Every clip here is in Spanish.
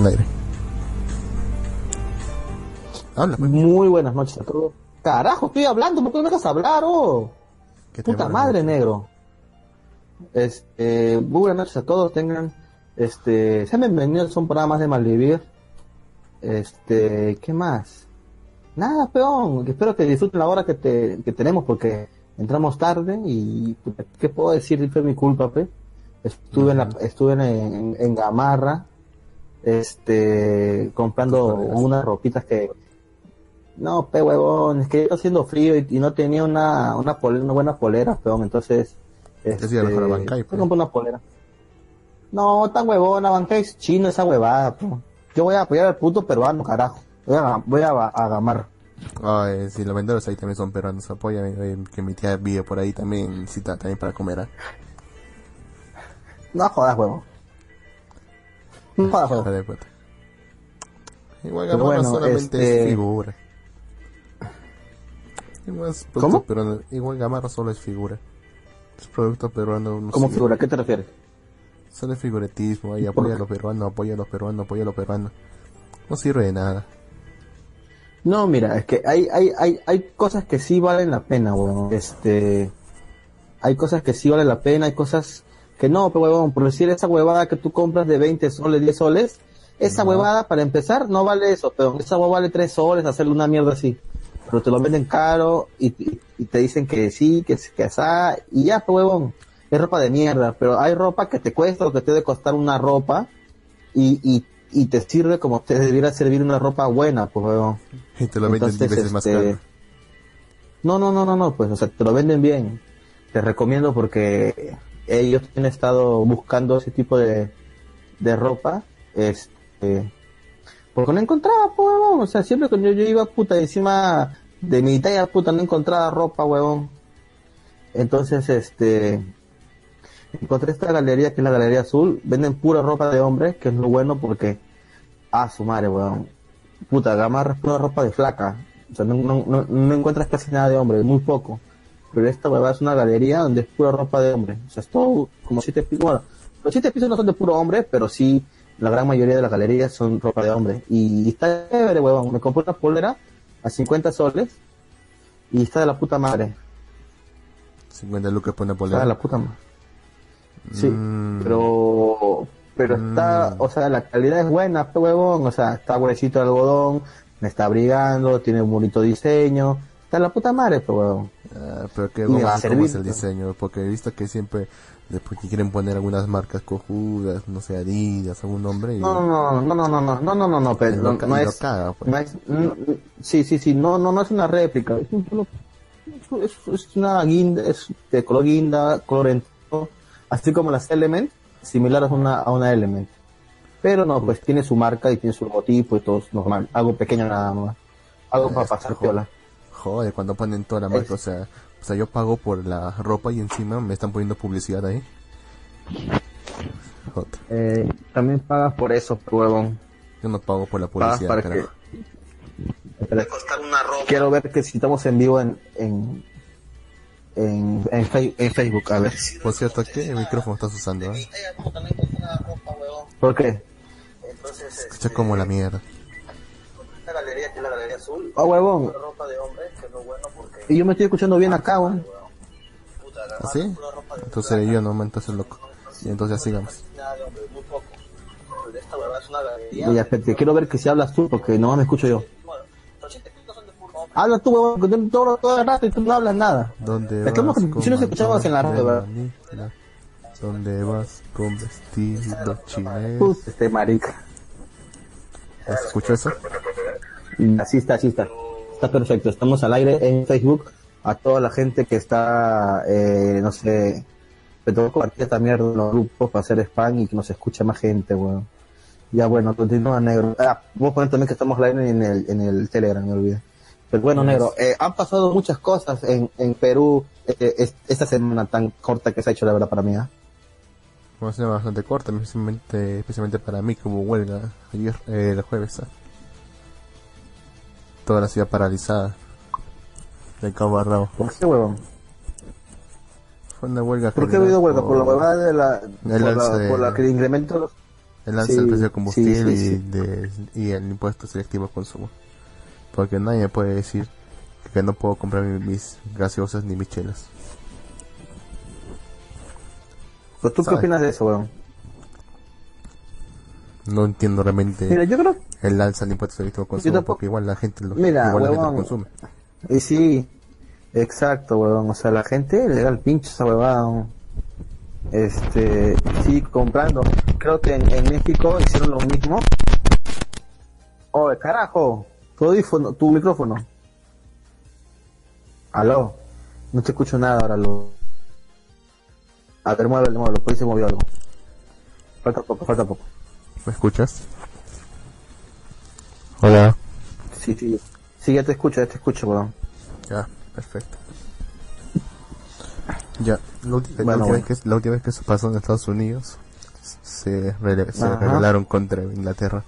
al aire. Habla, pues. Muy buenas noches a todos. Carajo, estoy hablando, ¿por qué no me dejas hablar, oh? Puta madre, negro. Este, muy buenas noches a todos, tengan, este, sean bienvenidos a un programa más de Malvivir. Este, ¿qué más? Nada, peón, espero que disfruten la hora que, te, que tenemos porque entramos tarde y ¿qué puedo decir? Fue mi culpa, pe. Estuve en la, estuve en, en, Gamarra, este, comprando unas ropitas que, no, pe huevón, es que está haciendo frío y, no tenía una, una, polera, una buena polera, peón, entonces, este, Bancay, pues. una polera. No, tan huevona, Bancay es chino esa huevada, peón. Yo voy a apoyar al puto peruano, carajo. Voy a, voy a, a gamar. Ay, si los vendedores ahí también son peruanos, apoya que mi tía vive por ahí también, necesita también para comer. ¿eh? No jodas, Igual Gamarra bueno, solamente es este- figura. Igual es ¿Cómo? Peruano. Igual Gamarra solo es figura. Es producto peruano. No ¿Cómo figura? ¿Qué te refieres? Solo es figuretismo, ahí apoya a los peruanos, apoya a los peruanos, apoya a los peruanos. No sirve de nada. No, mira, es que hay, hay, hay, hay cosas que sí valen la pena, weón. Este, hay cosas que sí valen la pena, hay cosas que no, pero weón, por decir esa huevada que tú compras de 20 soles, 10 soles, esa huevada para empezar no vale eso, pero esa huevada vale 3 soles, hacerle una mierda así. Pero te lo venden caro y, te dicen que sí, que, que esa, y ya, pues huevón, es ropa de mierda, pero hay ropa que te cuesta lo que te debe costar una ropa y, y y te sirve como te debiera servir una ropa buena, pues, weón. Y te lo venden veces más este, caro. No, no, no, no, no, pues, o sea, te lo venden bien. Te recomiendo porque ellos han estado buscando ese tipo de, de ropa, este, porque no encontraba, pues, weón. O sea, siempre que yo, iba, puta, encima de mi talla, puta, no encontraba ropa, weón. Entonces, este, encontré esta galería que es la Galería Azul, venden pura ropa de hombre, que es lo bueno porque, ah, su madre, weón, puta, es pura ropa de flaca, o sea, no, no, no, encuentras casi nada de hombre, muy poco, pero esta weón es una galería donde es pura ropa de hombre, o sea, es todo como siete pisos, bueno, los siete pisos no son de puro hombre, pero sí, la gran mayoría de las galerías son ropa de hombre, y, está chévere, weón, me compré una polera a 50 soles, y está de la puta madre. 50 lucas por una polera. Está de la puta madre. Sí, mm. pero pero está, mm. o sea, la calidad es buena, huevón, o sea, está huesito de algodón, me está abrigando, tiene un bonito diseño, está la puta madre, huevón. Ah, pero qué va a servir, es el diseño, porque he visto que siempre después que quieren poner algunas marcas cojudas, no sé, Adidas, algún nombre. Y... No, no, no, no, no, no, no, no, no, no, pero no, no, es, no es, sí, sí, sí, no, no, no es una réplica, es, un, es, es una guinda, es de color guinda, color así como las Element, similares a una, a una Element. Pero no, pues tiene su marca y tiene su logotipo y todo es normal. Algo pequeño nada más. Algo para pasar piola. Joder, cuando ponen toda la marca, o sea, o sea, yo pago por la ropa y encima me están poniendo publicidad ahí. Eh, también pagas por eso, huevón. Yo no pago por la publicidad. Para que... Quiero ver que si estamos en vivo en, en, en, en, Facebook, a ver. Por cierto, ¿qué micrófono estás usando? Eh? ¿Por qué? Escucha como la mierda. Galería es la galería azul. Ah, huevón. Y yo me estoy escuchando bien acá, weón. ¿Así? ¿Ah, entonces yo no me entonces loco. Y entonces ya sigamos. Ya, quiero ver que si hablas tú, porque no me escucho yo. Habla tú, huevón, que todo, todo el rato y tú no hablas nada. ¿Dónde vas? si nos escuchábamos en la radio, ¿verdad? ¿Dónde vas con vestido chinés? este marica. ¿Escuchó eso? Así está, así está. Está perfecto. Estamos al aire en Facebook. A toda la gente que está, eh, no sé, me que compartir esta mierda en los grupos para hacer spam y que nos escuche más gente, weón. Ya bueno, continúa negro. Ah, vos poner también que estamos al aire en el, en el Telegram, me olvidé. Pero bueno, negro, eh, han pasado muchas cosas en, en Perú eh, esta semana tan corta que se ha hecho, la verdad, para mí. ¿eh? Una semana bastante corta, especialmente, especialmente para mí, como huelga ayer, eh, el jueves. Toda la ciudad paralizada. De cabo a ¿Por qué, huevón? Fue una huelga. ¿Por qué ha habido huelga? ¿Por la huelga de la. por, la, por la que incremento El alza del precio de combustible y, de, y el impuesto selectivo al consumo. Porque nadie puede decir que no puedo comprar mis gaseosas ni michelas. Pues tú qué opinas de eso, weón? No entiendo realmente Mira, yo creo... el alza del impuesto al consumo, porque igual la gente lo, Mira, igual la gente lo consume. Y sí, exacto, weón. O sea, la gente le da el pinche esa huevada. Este, sí, comprando. Creo que en, en México hicieron lo mismo. Oye, carajo, tu audífono, tu micrófono. Aló, no te escucho nada ahora, lo. A ver, muévelo, muévelo, por ahí se movió algo. Falta poco, falta poco. ¿Me escuchas? Hola. Sí, sí, sí, ya te escucho, ya te escucho, weón. Ya, perfecto. Ya, la, Bueno, última bueno. Vez que, la última vez que eso pasó en Estados Unidos, se, rele- se rebelaron contra Inglaterra.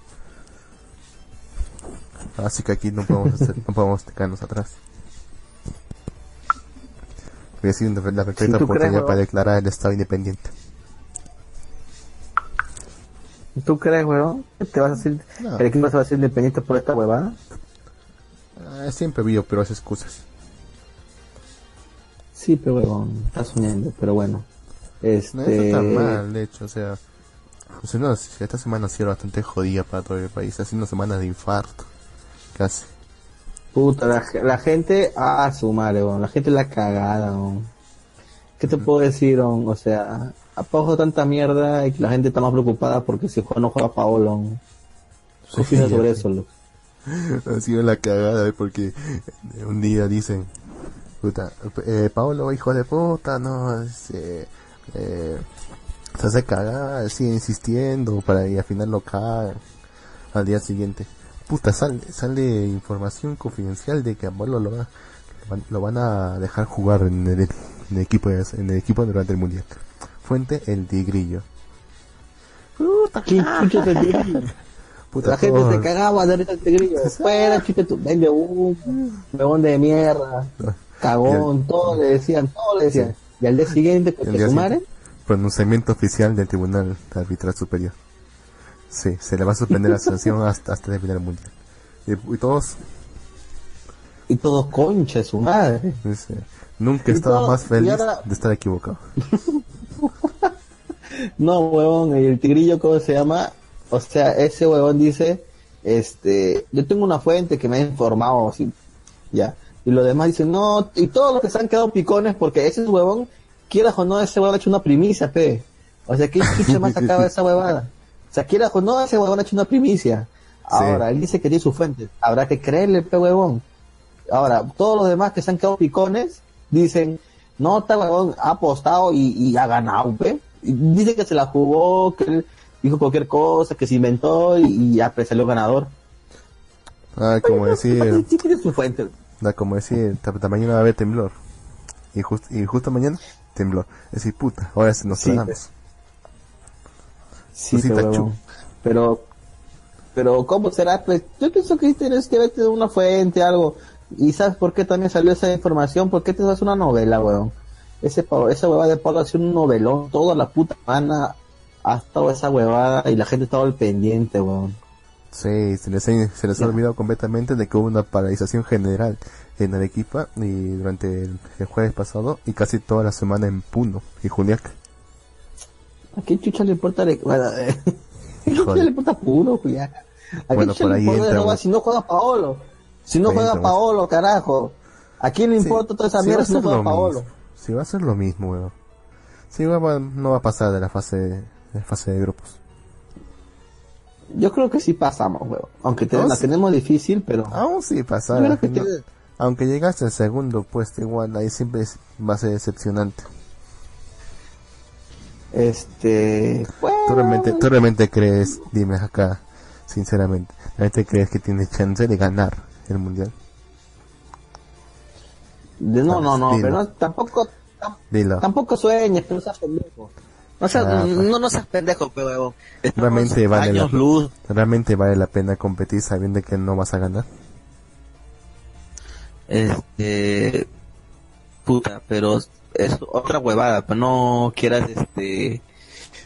Así que aquí no podemos, hacer- no podemos quedarnos atrás. Voy a decir la perfecta Sí, ¿tú crees, oportunidad para declarar el Estado independiente. ¿Tú crees, weón? ¿Te vas a hacer, No. el equipo se va a hacer independiente por esta huevada? Ah, siempre vivo, pero hace excusas. Sí, pero huevón, estás soñando, pero bueno. Este... No está tan mal, de hecho, o sea, sea, no, esta semana ha sido bastante jodida para todo el país, ha sido una semana de infarto, casi. Puta, la, la gente, ah, su madre, weón, la gente la cagada, weón. ¿Qué te puedo decir, weón? O sea, apago tanta mierda y que la gente está más preocupada porque si juega no juega Paolo. weón. ¿Qué opinas sobre eso, loco? Ha sido la cagada, porque un día dicen, puta, eh, Pablo, hijo de puta, no, es, eh, eh, se hace cagar, sigue insistiendo para y al final lo cagan al día siguiente. Puta, sale, sale información confidencial de que a Pablo lo, va- lo van a dejar jugar en el, en el equipo en el equipo durante el mundial. Fuente el tigrillo. Puta, ¿Quién chucha te tigrillo? puta, La gente se cagaba de ahorita el tigrillo. Fuera, chica, tu vende humo, huevón de mierda, cagón, todo le decían, todo le decían. Y al día siguiente, El pues día que su madre, siguiente, Pronunciamiento oficial del Tribunal Arbitral Superior. Sí, se le va a suspender la sanción hasta, hasta terminar el mundial. Y, y todos, y todos concha su madre. Nunca estado todo- más feliz ahora- de estar equivocado. No, huevón, y el tigrillo, ¿cómo se llama? O sea, ese huevón dice, este, yo tengo una fuente que me ha informado, así, ya. Y los demás dicen, no, y todos los que se han quedado picones, porque ese huevón, quieras o no, ese huevón ha hecho una primicia, pe. O sea, ¿qué chucha más sacaba esa huevada? O sea, quieras o no, ese huevón ha hecho una primicia. Ahora, él dice que tiene su fuente. Habrá que creerle, pe huevón. Ahora, todos los demás que se han quedado picones dicen, no, está huevón, ha apostado y, y ha ganado. Y dice que se la jugó, que él dijo cualquier cosa, que se inventó y, y ya pues, salió ganador. Ah, como decir, Sí tiene su fuente. ah, como decir, mañana va a haber temblor. Y, just- y justo mañana, temblor. Es decir, puta, ahora se nos Sí, Pues sí, pe, está huevón. chu- Pero, pero, ¿cómo será? Pues, yo pienso que tienes que verte una fuente, algo. ¿Y sabes por qué también salió esa información? ¿Por qué te das una novela, weón? Ese, pa- esa huevada de Pablo ha sido un novelón toda la puta semana. Ha estado esa huevada y la gente estaba al pendiente, weón. Sí, se les, ha- se les ha Ya. olvidado completamente de que hubo una paralización general en Arequipa y durante el, el jueves pasado y casi toda la semana en Puno y Juliaca. ¿A qué chucha le importa? Eh, ¿A qué chucha le importa puro, cuya? ¿A Bueno, qué chucha por le ahí importa entra, no, güey. si no juega Paolo? Si no juega. Paolo, carajo. ¿A quién le Sí, importa toda esa sí va mierda si no juega lo Paolo? mismo. Sí, va a ser lo mismo, weón. Sí, va- va- no va a pasar de la fase, de la fase de grupos. Yo creo que sí pasamos, weón. Aunque te- la sí. tenemos difícil, pero... Aún sí no- tiene- Aunque llegaste al segundo puesto, igual ahí siempre es- va a ser decepcionante. Este... Bueno, ¿Tú realmente, ¿Tú realmente crees, dime acá, sinceramente, ¿realmente crees que tienes chance de ganar el mundial? de- no, no, no, Dilo. pero no, tampoco... tam- Dilo. Tampoco sueñes, pero no seas pendejo. No seas, Ah, pues. no, no seas pendejo, pero Realmente vale la, luz. realmente vale la pena competir sabiendo que no vas a ganar. Este, puta, pero es otra huevada, pues no quieras este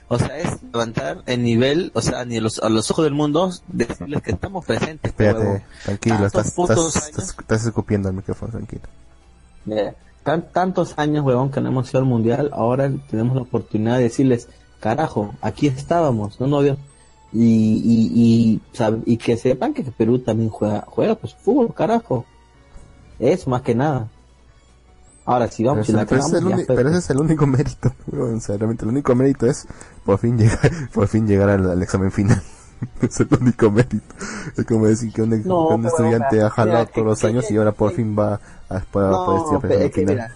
O sea, es levantar el nivel, o sea, ni a los, a los ojos del mundo, decirles que estamos presentes. Espérate, tranquilo, estás, estás, estás, escupiendo el micrófono, tranquilo. tantos años, huevón, que no hemos ido al mundial, ahora tenemos la oportunidad de decirles, carajo, aquí estábamos, no, no había... Y, y, y, y que sepan que Perú también juega, juega pues fútbol, carajo. Es más que nada. Ahora, si vamos pero, pero, ese es el único mérito, o sea, realmente el único mérito es por fin llegar, por fin llegar al, examen final. es el único mérito. Es como decir que un, estudiante ha jalado todos los años y ahora por fin va a poder no, este final.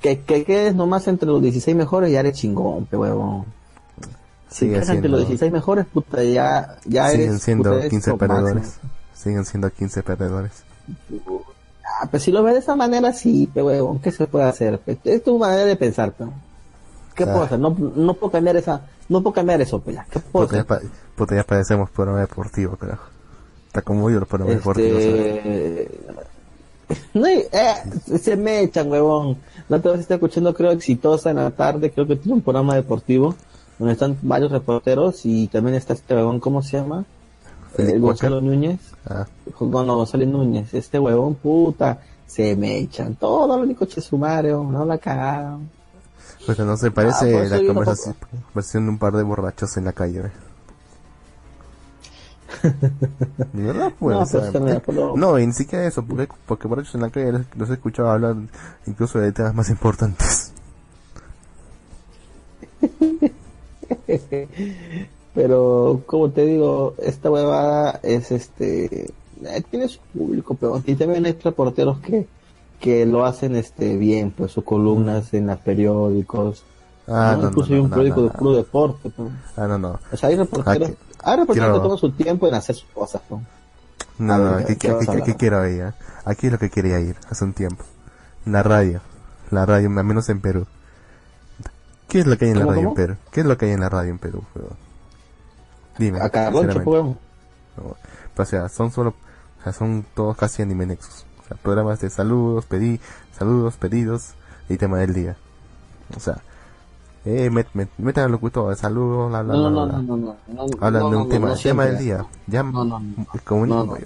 que, que quedes nomás entre los 16 mejores ya eres chingón, pe huevón. Si quedas entre los 16 mejores, puta, ya, ya Siguen eres, siendo 15 perdedores. Siguen siendo 15 perdedores. Ah, pues si lo ves de esa manera, sí, pero huevón, ¿qué se puede hacer? Es tu manera de pensar, pero. ¿Qué puedo hacer? No, no puedo cambiar esa, no puedo cambiar eso, pues ¿Qué puedo hacer? Ya, puta, ya padecemos programa deportivo, carajo. Está como yo los programas este... deportivos. No, eh, se me echan, huevón. La otra vez está escuchando, creo, exitosa en la tarde, creo que tiene un programa deportivo, donde están varios reporteros y también está este huevón, ¿cómo se llama? El Gonzalo Núñez, ah. Gonzalo Núñez, este huevón puta, se me echan todo lo único chesumario, no la cagaron. Pues no se parece ah, la conversación, de un par de borrachos en la calle, verdad? Pues, no, no, y ni siquiera eso, porque, porque borrachos en la calle los he escuchado hablar incluso de temas más importantes. Pero, como te digo, esta huevada es este. Eh, tiene su público, pero y también hay reporteros que, que lo hacen este bien, pues sus columnas en los periódicos. Ah, no, Incluso hay un periódico de puro deporte. Ah, no, no. O sea, hay reporteros, hay reporteros que toman su tiempo en hacer sus cosas. No, no, no aquí, quiero ir. ¿eh? Aquí es lo que quería ir hace un tiempo. La radio. La radio, al menos en Perú. ¿Qué es lo que hay en la radio en Perú? ¿Qué es lo que hay en la radio en Perú? Dime. A cada No, o sea, son solo, o sea, son todos casi anime nexus. O sea, programas de saludos, pedí, saludos, pedidos y tema del día. O sea, eh, met, met, metan al locutor, saludos, la, la, no, no, no, no, no, no, Hablan de un tema, tema del día. Llam,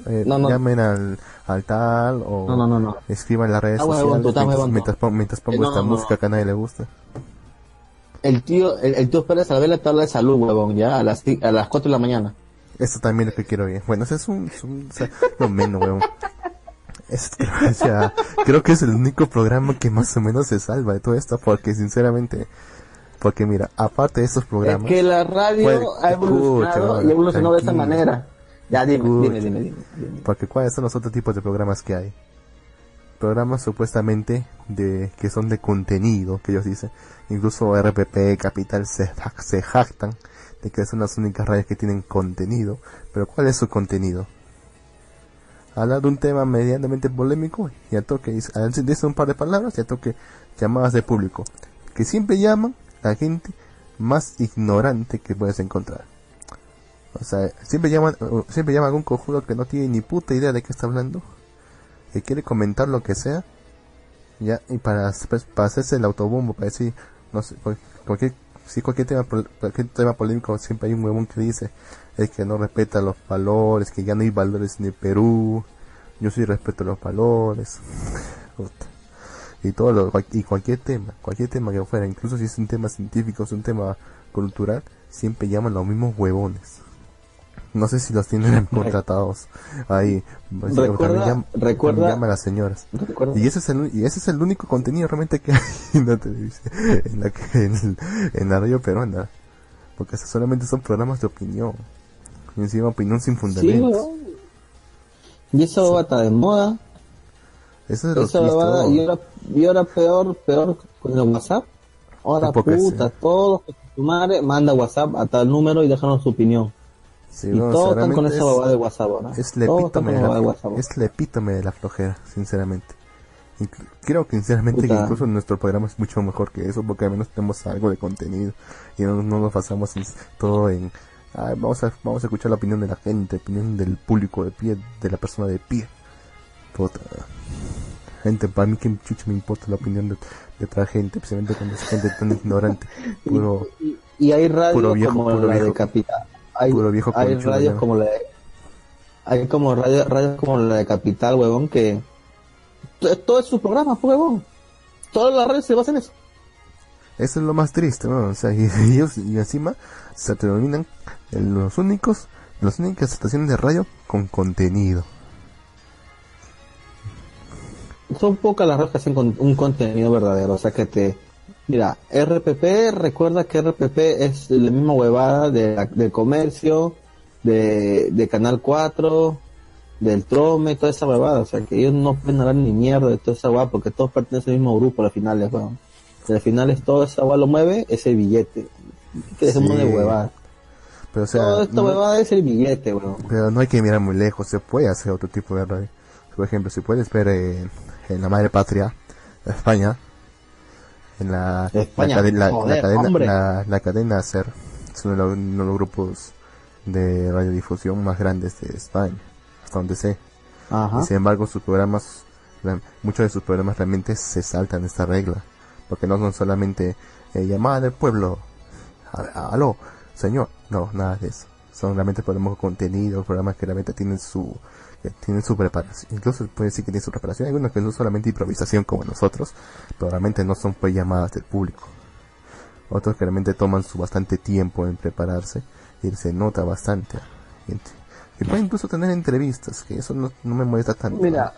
eh, llamen al, al tal o escriban en las redes ah, sociales mientras, mientras, mientras, pongo esta música que a nadie le gusta el tío, el, el tío Pérez a ver la tabla de salud, huevón, ya, a las, a las 4 de la mañana. Eso también es lo que quiero ver. Bueno, ese es un, un o sea, no menos, huevón. Es, o sea, creo que es el único programa que más o menos se salva de todo esto, porque sinceramente, porque mira, aparte de estos programas... Es que la radio ha evolucionado y evolucionó de esa manera. Ya, dime, dime, dime, dime, Porque cuáles son los otros tipos de programas que hay. Programas supuestamente de que son de contenido, que ellos dicen Incluso RPP, Capital se, se jactan de que son las únicas radios que tienen contenido. Pero ¿cuál es su contenido? Hablar de un tema medianamente polémico y a toque, dice un par de palabras y a toque llamadas de público. Que siempre llaman a gente más ignorante que puedes encontrar. O sea, siempre llaman, siempre llaman a algún conjuro que no tiene ni puta idea de qué está hablando. Que quiere comentar lo que sea. Ya, y para, para hacerse el autobombo, para decir, no sé, cualquier, si cualquier tema, cualquier tema polémico siempre hay un huevón que dice es que no respeta los valores, que ya no hay valores en Perú, yo sí respeto los valores, y todo lo, y cualquier tema, cualquier tema que fuera, incluso si es un tema científico, es un tema cultural, siempre llaman los mismos huevones. No sé si los tienen contratados ahí. Recuerda, llama, recuerda, a las señoras. Y ese es el y ese es el único contenido realmente que hay en la televisión, en la en, en la radio peruana, porque solamente son programas de opinión. Y encima opinión sin fundamento. y eso va a de moda. Eso es lo va y ahora, y ahora peor, peor con el WhatsApp. Ahora puta, todos tu madre manda WhatsApp a tal número y déjanos su opinión y todos están con esa babada de WhatsApp, ¿no? Es la epítome de la, es la epítome de la flojera, sinceramente. creo que sinceramente que incluso nuestro programa es mucho mejor que eso porque al menos tenemos algo de contenido y no, nos pasamos todo en vamos a vamos a escuchar la opinión de la gente, la opinión del público de pie, de la persona de pie. Gente, para mí que chucha me importa la opinión de, de otra gente, especialmente cuando es gente tan ignorante. Puro, Y, y hay radios Puro viejo, como puro la viejo. de Capital. Hay, Puro viejo hay radios como la de, hay como radio- radios como la de Capital, huevón, que to- todo es su programa, pues, huevón. Todas las radios se basan en eso. Eso es lo más triste, ¿no? O sea, y ellos, y encima, se denominan los únicos, las únicas estaciones de radio con contenido. Son pocas las radios que hacen con un contenido verdadero, o sea que te... Mira, RPP, recuerda que RPP es la misma huevada de, del comercio, de, de Canal 4, del Trome, toda esa huevada, o sea que ellos no pueden hablar ni mierda de toda esa huevada porque todos pertenecen al mismo grupo al final, weón. Y al final es todo esa huevada lo mueve, es el billete. Que dejemos Sí. de huevada. Pero o sea, Toda esta no- huevada es el billete, weón. pero no hay que mirar muy lejos, se puede hacer otro tipo de radio. Por ejemplo, si puedes ver en, en la madre patria, España, en la, España, la, cadena- la- joder, la cadena, la, la cadena SER, es uno de los, uno de los grupos de radiodifusión más grandes de España, hasta donde sé. Ajá. Y sin embargo, sus programas, muchos de sus programas realmente se saltan esta regla. Porque no son solamente eh, llamada del pueblo, aló, señor. No, nada de eso. Son realmente programas con contenido, programas que realmente tienen su, que tienen su preparación. Incluso puede decir que tienen su preparación. Hay algunos que no solamente improvisación como nosotros, pero realmente no son pues llamadas del público. Otros que realmente toman su bastante tiempo en prepararse y se nota bastante. Y puede incluso tener entrevistas, que eso no, no me molesta tanto. Mira,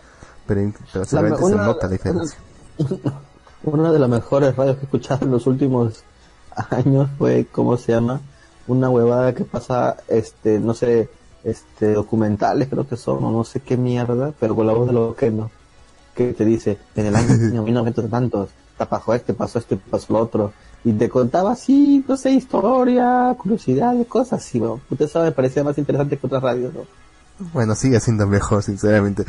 pero, pero se nota la diferencia. Una de las mejores radios que he escuchado en los últimos años fue, ¿cómo se llama? Una huevada que pasa, este, no sé, este, documentales creo que son, o no sé qué mierda, pero con la voz de los que no, que te dice, en el año 1900 tantos, pasó este, pasó este, pasó lo otro, y te contaba así, no sé, historia, curiosidades, cosas así, weón. Puta, Eso me parecía más interesante que otras radios, ¿no? Bueno, sigue siendo mejor, sinceramente,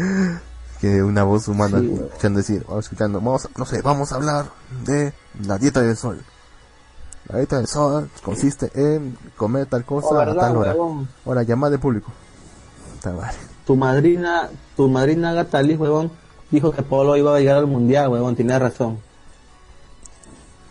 que una voz humana Sí, escuchando decir, o escuchando, vamos, no sé, vamos a hablar de la dieta del sol. La dieta del sol consiste en comer tal cosa Oh, a ¿verdad, tal hora. huevón? Ahora, llamada de público. Vale. tu madrina, tu madrina Gatali, huevón, dijo que Polo iba a llegar al mundial, huevón, tenía razón.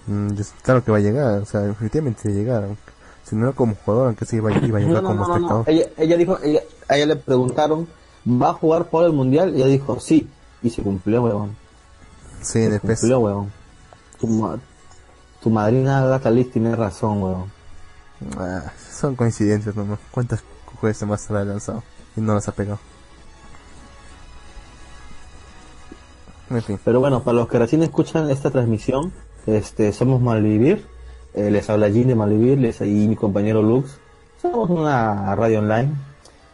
Mm, yo- claro que va a llegar, o sea, efectivamente va a llegar. aunque- Si no era como jugador, aunque sí iba, a- iba a llegar No, no, como no, espectador. Ella, ella dijo, ella, a ella le preguntaron, ¿va a jugar Polo el mundial? Y ella dijo, sí. Y se cumplió, huevón. Sí, Se cumplió, huevón. Tu, tu madrina Gatali tiene razón, huevón. Ah, son coincidencias nomás. ¿Cuántas jueces más habrá lanzado? Y no las ha pegado. En fin. Pero bueno, para los que recién escuchan esta transmisión, este, somos Malvivir. Eh, les habla Jin de Malvivir, les y mi compañero Lux. Somos una radio online,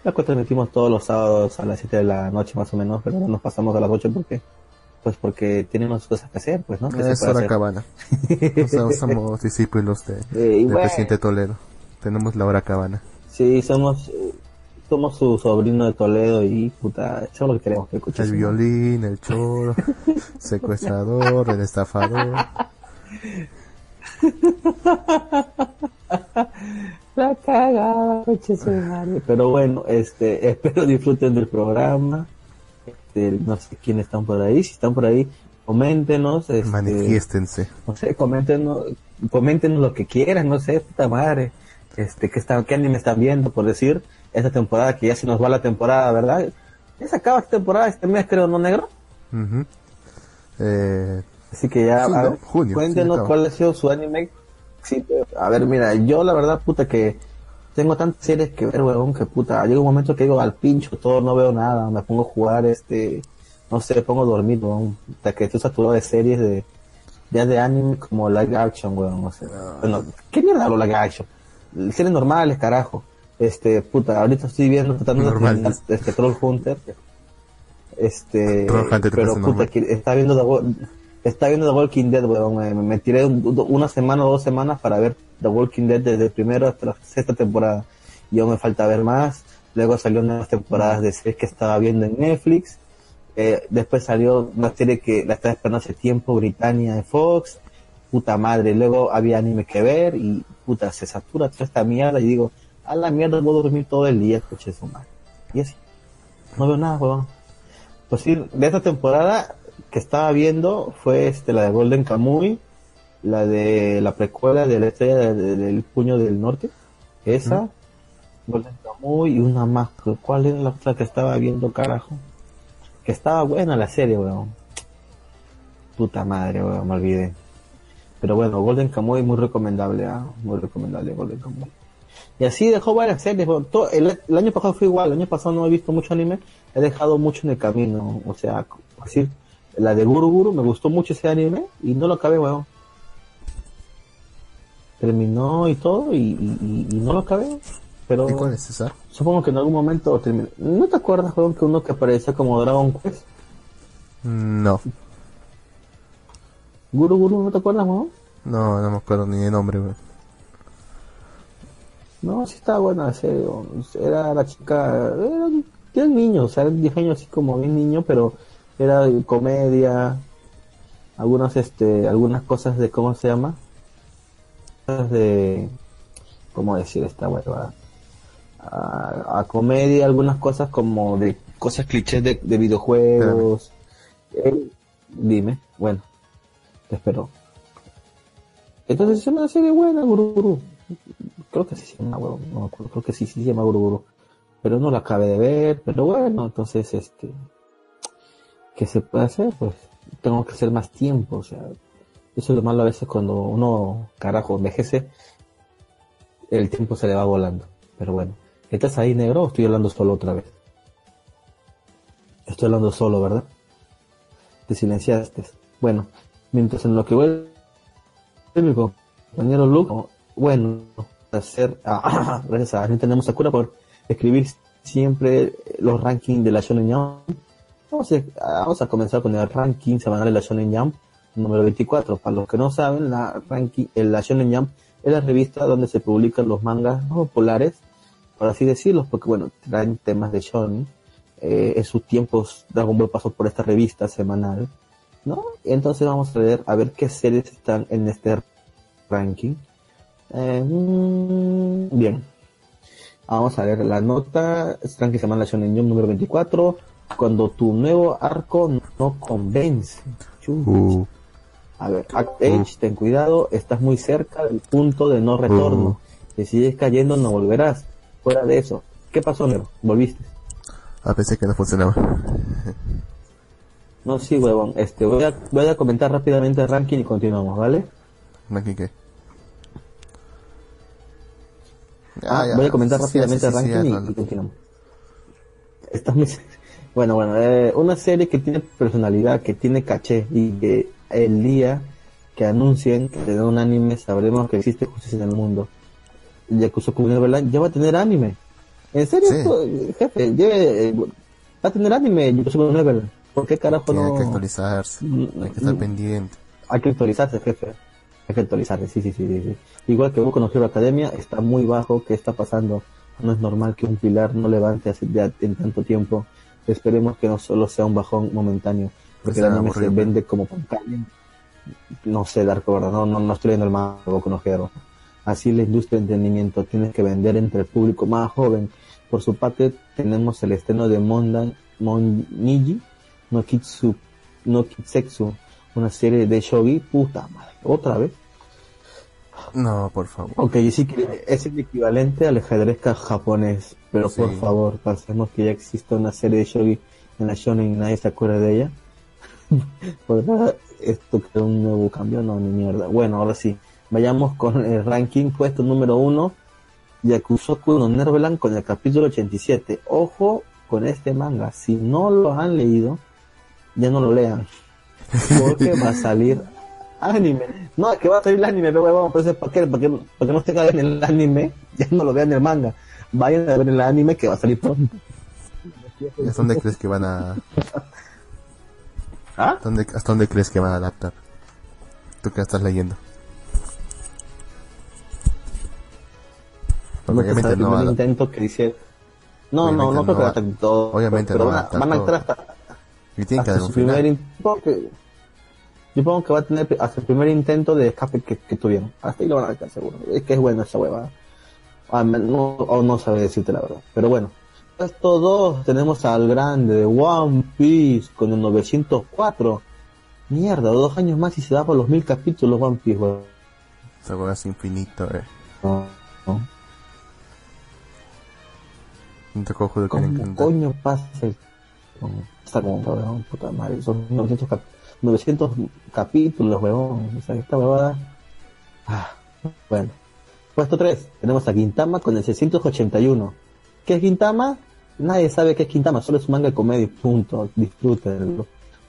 la cual transmitimos todos los sábados a las 7 de la noche más o menos, pero no nos pasamos a las 8 porque, pues porque tenemos cosas que hacer, pues, ¿no? ¿Qué Es hora cabana. O sea, somos discípulos de, Eh, del bueno, presidente Toledo. Tenemos la hora cabana. Sí, somos, somos su sobrino de Toledo y puta, eso lo que queremos que escuchen. El violín, el choro, secuestrador, el estafador. La cagada, coche su madre. Pero bueno, este, espero disfruten del programa. Este, no sé quiénes están por ahí, si están por ahí, coméntenos, este, Manifiéstense. no sé, coméntenos, coméntenos lo que quieran, no sé, puta madre. Este, qué están, qué anime están viendo, por decir, esta temporada que ya se nos va la temporada, ¿verdad? Ya se acaba esta temporada, este mes creo, ¿no negro? Eh, Así que ya, Sí, a ¿no? ver, Junio, cuéntenos sí, cuál ha sido su anime. Sí, a ver, mira, yo la verdad, puta, que tengo tantas series que ver, huevón, que puta, llega un momento que digo al pincho, todo, no veo nada, me pongo a jugar, este, no sé, pongo a dormir, huevón, hasta que estoy saturado de series de, ya de anime como live action, huevón, o sea, bueno, ¿qué mierda hablo live action? Series normales, carajo. Este, puta, ahorita estoy viendo, tratando de este, Troll Hunter, este, Troll Hunter te pero puta, que está viendo The, está viendo The Walking Dead, weón. Me, me tiré un- una semana o dos semanas para ver The Walking Dead desde el primero hasta la sexta temporada. Y aún me falta ver más. Luego salió nuevas temporadas de series que estaba viendo en Netflix. Eh, después salió una serie que la estaba esperando hace tiempo, Britannia de Fox. Puta madre. Luego había anime que ver y puta, se satura toda esta mierda. Y digo, a la mierda, voy a dormir todo el día, de su madre. Y así. No veo nada, weón. Pues sí, de esta temporada que estaba viendo fue este la de Golden Kamuy, la de la precuela de la estrella del puño del norte, esa, Golden Kamuy y una más. ¿Cuál era la otra que estaba viendo, carajo? Que estaba buena la serie, weón. Puta madre, weón, me olvidé. Pero bueno, Golden Kamuy muy recomendable, ¿ah? muy recomendable Golden Kamuy. Y así dejó varias series. todo, el, año pasado fue igual, el año pasado no he visto mucho anime, he dejado mucho en el camino. O sea, decir, la de Guru Guru, me gustó mucho ese anime y no lo acabé, weón. Terminó y todo y, no lo acabé. Pero ¿Y cuál es esa? Supongo que en algún momento terminó. ¿No te acuerdas, weón, que uno que aparecía como Dragon Quest? No. Guru Guru, ¿no te acuerdas, weón? No, no me acuerdo ni de nombre, weón. No, sí estaba buena serio. Era la chica, era, era niño, o sea, era 10 años así como bien niño, pero era comedia, algunas, este, algunas cosas de, ¿cómo se llama? De, ¿cómo decir esta hueva? A, comedia, algunas cosas como de cosas clichés de, videojuegos. Eh, dime, bueno, te espero. Entonces es una serie buena, Guru creo que sí se llama, no creo que sí, sí se llama Guruguru, pero no la acabé de ver, pero bueno, entonces, este, ¿qué se puede hacer? Pues tengo que hacer más tiempo, o sea, eso es lo malo a veces cuando uno, carajo, envejece, el tiempo se le va volando, pero bueno, ¿estás ahí negro o estoy hablando solo otra vez? Estoy hablando solo, ¿verdad? Te silenciaste. Bueno, mientras en lo que vuelve mi compañero Luke, bueno, hacer, ah, gracias a tenemos Sakura por escribir siempre los rankings de la Shonen Jump. Vamos a, vamos a comenzar con el ranking semanal de la Shonen Jump número 24. Para los que no saben, la, ranking, la Shonen Jump es la revista donde se publican los mangas populares, por así decirlo, porque bueno, traen temas de Shonen. Eh, en sus tiempos Dragon Ball pasó por esta revista semanal, ¿no? Entonces vamos a ver, a ver qué series están en este ranking. Eh, mm, bien. Vamos a ver la nota. Tranqui se la Shonen Jump número 24. Cuando tu nuevo arco no convence. Uh. A ver, Act uh. ten cuidado. Estás muy cerca del punto de no retorno. Uh. Si sigues cayendo, no volverás. Fuera de eso. ¿Qué pasó, Nero? ¿Volviste? A pensé que no funcionaba. no, sí, huevón. Este, voy a, voy a comentar rápidamente el ranking y continuamos, ¿vale? ¿Ranking qué? Ah, voy a comentar rápidamente el ranking y, continuamos. Bueno, bueno, eh, una serie que tiene personalidad, que tiene caché y que el día que anuncien que tiene un anime sabremos que existe justicia en el mundo. Yakusoku Neverland ya va a tener anime. ¿En serio, jefe? Eh, va a tener anime Yakusoku Neverland. ¿Por qué carajo no? Hay que actualizarse, hay que estar mm, pendiente. Hay que actualizarse, jefe. Hay que actualizarse, sí, sí, sí, sí. Igual que Boku no Hero Academia, está muy bajo. ¿Qué está pasando? No es normal que un pilar no levante así en tanto tiempo. Esperemos que no solo sea un bajón momentáneo, porque el anime se vende como pantalla. No sé, Darko, ¿verdad? No, no, no estoy viendo el más Boku no Hero. Así la industria de entretenimiento tiene que vender entre el público más joven. Por su parte, tenemos el estreno de Mondan Moniji no Kitsu, no Kitsetsu, una serie de shogi, puta madre, otra vez. No, por favor. Ok, sí que es el equivalente al ajedrez japonés, pero por favor, pasemos que ya existe una serie de shogi en la shonen y nadie se acuerda de ella. ¿Podrá esto crear un nuevo cambio? No, ni mierda. Bueno, ahora sí, vayamos con el ranking puesto número uno. Yakusoku no Nerveland con el capítulo 87. Ojo con este manga, si no lo han leído, ya no lo lean. Porque va a salir anime. No, que va a salir el anime, pero vamos, pues, ¿para qué? ¿Para que, para que no se en el anime, ya no lo vean el manga. Vayan a ver el anime que va a salir pronto. ¿Y hasta dónde crees que van a...? ¿Ah? ¿Hasta dónde, ¿Hasta dónde crees que van a adaptar? Tú que estás leyendo. obviamente no va a intento que dice... No, no, no creo que todo. Obviamente no van a, van a entrar hasta y tiene que dar un final. Que, supongo que va a tener hasta el primer intento de escape que, tuvieron. Hasta ahí lo van a dejar seguro. Es que es bueno esa hueva. Ah, no, o no sabe decirte la verdad. Pero bueno. Estos dos tenemos al grande de One Piece con el 904. Mierda, dos años más y se da por los mil capítulos One Piece, weón. Esa hueá es infinito, eh. No, te cojo de ¿Cómo coño pasa el... esta como, weón, puta madre, son 900, cap- 900 capítulos, weón, o sea, esta huevada... Ah, bueno. Puesto 3, tenemos a Quintama con el 681. ¿Qué es Quintama? Nadie sabe qué es Quintama, solo es un manga de comedia, y punto, disfrútenlo.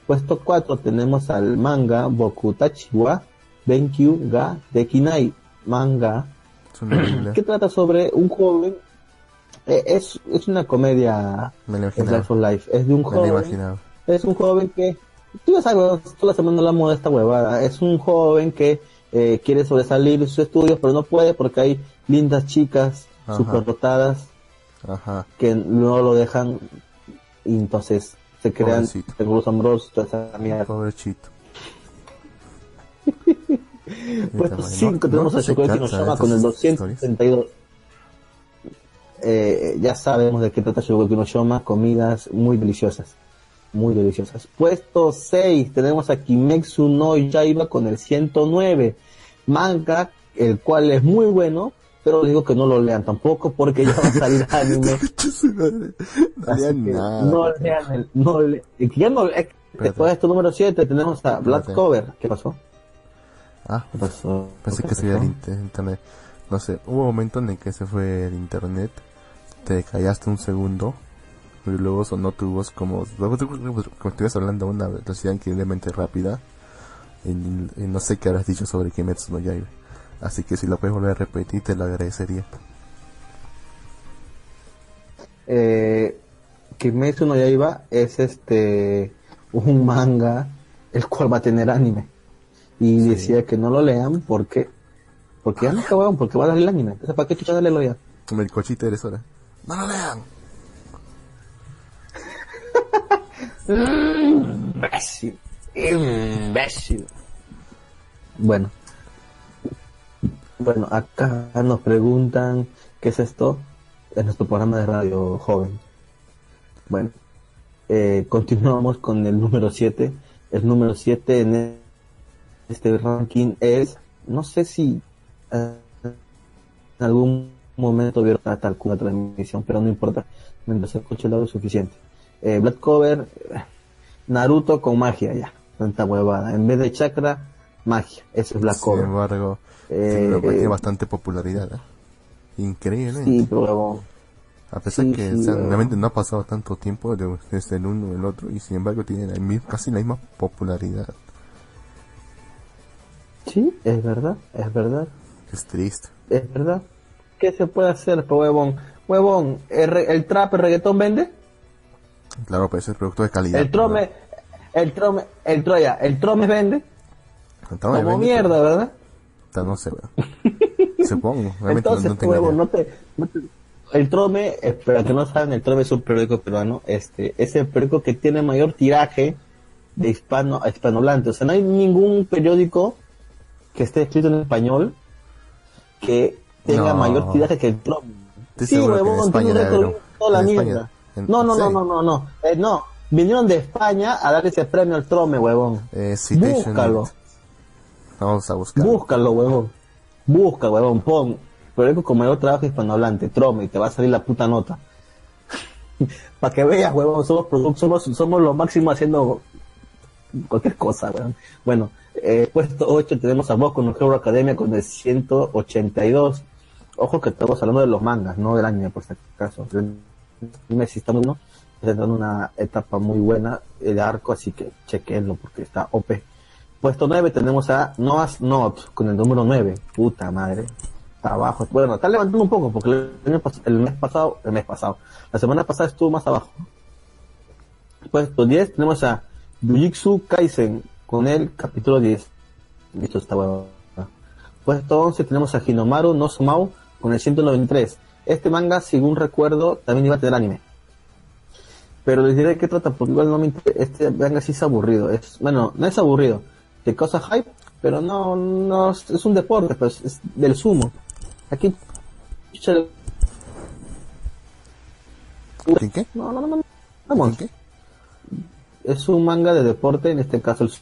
Puesto 4 tenemos al manga Bokutachi wa Benkyu ga Dekinai, manga que trata sobre un joven eh, es, es una comedia Me lo of Life. Es de un Me lo joven. Es un joven que. Tú ya sabes, toda la semana la moda esta huevada. Es un joven que eh, quiere sobresalir sus estudios, pero no puede porque hay lindas chicas superdotadas Ajá. que no lo dejan. Y entonces se crean Pobrecito. triángulos amorosos, toda esa mierda. Pobrechito. Puesto No- 5 no tenemos a Chocolate Shoma de con el estas 232. Eh, ya sabemos de qué trata Shogeki no Shoma, comidas muy deliciosas. Muy deliciosas. Puesto 6 tenemos a Kimetsu no Yaiba con el 109. Manga, el cual es muy bueno, pero digo que no lo lean tampoco porque ya va a salir anime. No lean nada. no lean el, no le- ya no, eh, después de esto número 7 tenemos a Black Espérate. Cover. ¿Qué pasó? Ah, ¿Qué pasó? pensé ¿Qué que se iba pasó? el inter- internet. No sé, hubo un momento en el que se fue el internet, te callaste un segundo, y luego sonó tu voz como, como estuvieras hablando a una velocidad increíblemente rápida, y, y no sé qué habrás dicho sobre Kimetsu no Yaiba. Así que si lo puedes volver a repetir, te lo agradecería. eh, Kimetsu no Yaiba es este un manga el cual va a tener anime y Sí. decía que no lo lean porque porque ya no acabaron porque va a dar el anime entonces para qué chucha darle ya Como el cochito eres hora. ¡No lo lean! imbécil imbécil bueno bueno acá nos preguntan qué es esto es nuestro programa de radio joven. Bueno eh, continuamos con el número 7 el número 7 en este ranking es no sé si eh, en algún momento vieron a tal cual transmisión pero no importa mientras escuche el audio es suficiente. Eh, Black Cover eh, Naruto con magia ya tanta huevada. En vez de chakra magia eso es Black Sin Cover. embargo, Eh, sí, tiene eh, bastante popularidad. ¿eh? Increíble. sí pero huevón. A pesar Sí, que sí, o sea, weón. realmente no ha pasado tanto tiempo de- desde el uno el otro y sin embargo tienen la mi- casi la misma popularidad. sí es verdad es verdad Es triste. es verdad ¿qué se puede hacer huevón huevón el, el trap el reggaetón vende Claro, pero ese es producto de calidad. el trome el trome el troya el trome vende como vende, mierda verdad No sé. Supongo. Realmente Entonces, no, no tengo huevo, idea. no te, no te- El Trome, eh, para que no saben, el Trome es un periódico peruano, este, es el periódico que tiene mayor tiraje de hispano a hispanohablante. O sea, no hay ningún periódico que esté escrito en español que tenga No. mayor tiraje que el Trome. Sí, huevón, tiene un toda la mierda. No, no, no, no, no, no, eh, no. Vinieron de España a dar ese premio al Trome, huevón. Eh, Búscalo. Vamos a buscar. Búscalo, huevón. Busca, huevón, pon. Periódico con mayor trabajo hispanohablante, trome, y te va a salir la puta nota. Para que veas, huevón, somos, somos, somos lo máximo haciendo cualquier cosa, huevón. Bueno, eh, puesto 8 tenemos a vos con Hero Academia con el 182. Ojo que estamos hablando de los mangas, no del anime, por si acaso. Sí está muy bueno, está en una etapa muy buena el arco, así que chequenlo porque está OP. Puesto 9 tenemos a Noah's Not con el número 9. Puta madre. Está abajo. Bueno, está levantando un poco porque el, mes pasado, el mes pasado, la semana pasada estuvo más abajo. Puesto 10 tenemos a Jujutsu Kaisen con el capítulo 10. Listo, está bueno. Puesto 11 tenemos a Hinomaru no Sumau con el 193. Este manga, según recuerdo, también iba a tener anime. Pero les diré qué trata, porque igual no me interesa. Este manga sí es aburrido. Es, bueno, no es aburrido. Te causa hype, pero no, no, es un deporte, pues es del sumo. Aquí, chucha, ¿Quién qué? no, no, no, no, vamos. ¿Quién qué? Es un manga de deporte, en este caso el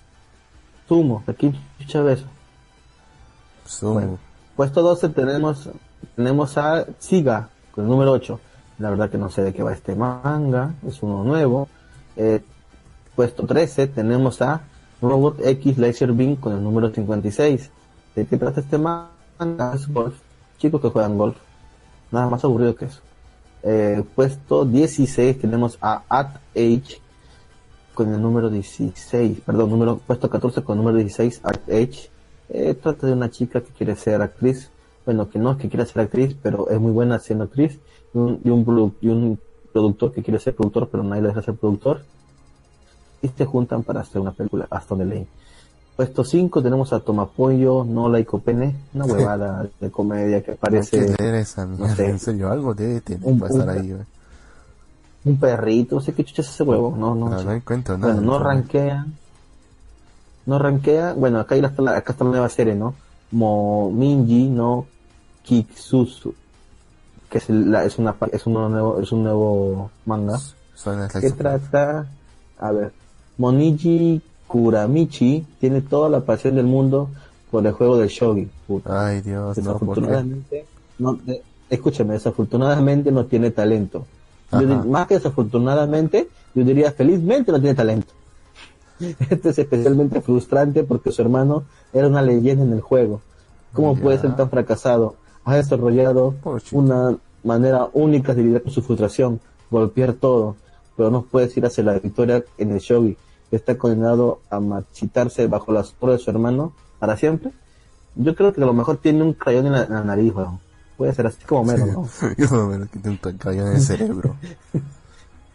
Sumo, aquí eso. Sumo. Bueno, puesto 12 tenemos, tenemos a Siga, con el número 8. La verdad que no sé de qué va este manga, es uno nuevo. Eh, puesto 13 tenemos a Robot X Laser Beam con el número 56. ¿De qué trata este manga? Es golf. Chicos que juegan golf. Nada más aburrido que eso. Eh, puesto 16 tenemos a At Age con el número 16, perdón, número, puesto 14 con el número 16, At Age. Eh, trata de una chica que quiere ser actriz. Bueno, que no es que quiera ser actriz, pero es muy buena siendo actriz. Y un, y un productor que quiere ser productor, pero nadie le deja ser productor. Y se juntan para hacer una película, donde leí. Puesto 5 tenemos a Tomapollo, No Laico Pene, una huevada de comedia que Hay parece esa mierda, sé. en serio, algo debe tener Un- un- ahí, un perrito, no sé qué chucha es ese huevo, no, no, No, no encuentro nada. Bueno, no ¿no? rankea. No rankea. Bueno, acá está la, acá está la nueva serie, ¿no? Mominji no Kiksusu. Que es, la- es, una, es, un nuevo, es un nuevo manga. Que trata. A ver. Moniji Kuramichi tiene toda la pasión del mundo por el juego del shogi. Puta. Ay, Dios, no. Desafortunadamente, no, eh, escúchame, desafortunadamente no tiene talento. Yo más que desafortunadamente, yo diría felizmente no tiene talento. Esto es especialmente frustrante porque su hermano era una leyenda en el juego. ¿Cómo puede ser tan fracasado? Ha desarrollado una manera única de lidiar con su frustración, golpear todo, pero no puede ir hacia la victoria en el shogi. Está condenado a marchitarse bajo las órdenes de su hermano para siempre. Yo creo que a lo mejor tiene un crayón en la, en la nariz, weón. Puede ser así como Mero, ¿no? Yo no me lo quité un caballón en el cerebro.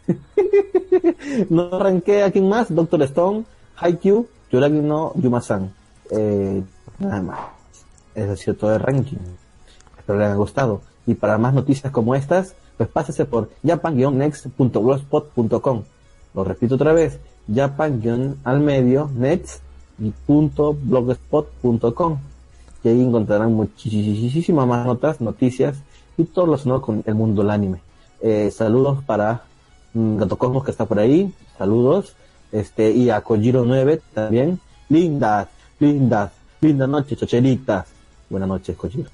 no ranqué a quién más, Doctor Stone, Haikyuu, Yuragi no Yuma-san. Eh, nada más. Eso ha sido todo el ranking. Espero les haya gustado. Y para más noticias como estas, pues pásese por japan-next.blogspot.com. Lo repito otra vez, japan-al medio next.blogspot.com. Y ahí encontrarán muchísimas más notas, noticias y todo lo relacionado con el mundo del anime. Eh, saludos para mm, Gato Cosmos que está por ahí, saludos, este, y a Kojiro 9 también, lindas, lindas, lindas noches, chocheritas, buenas noches Kojiro.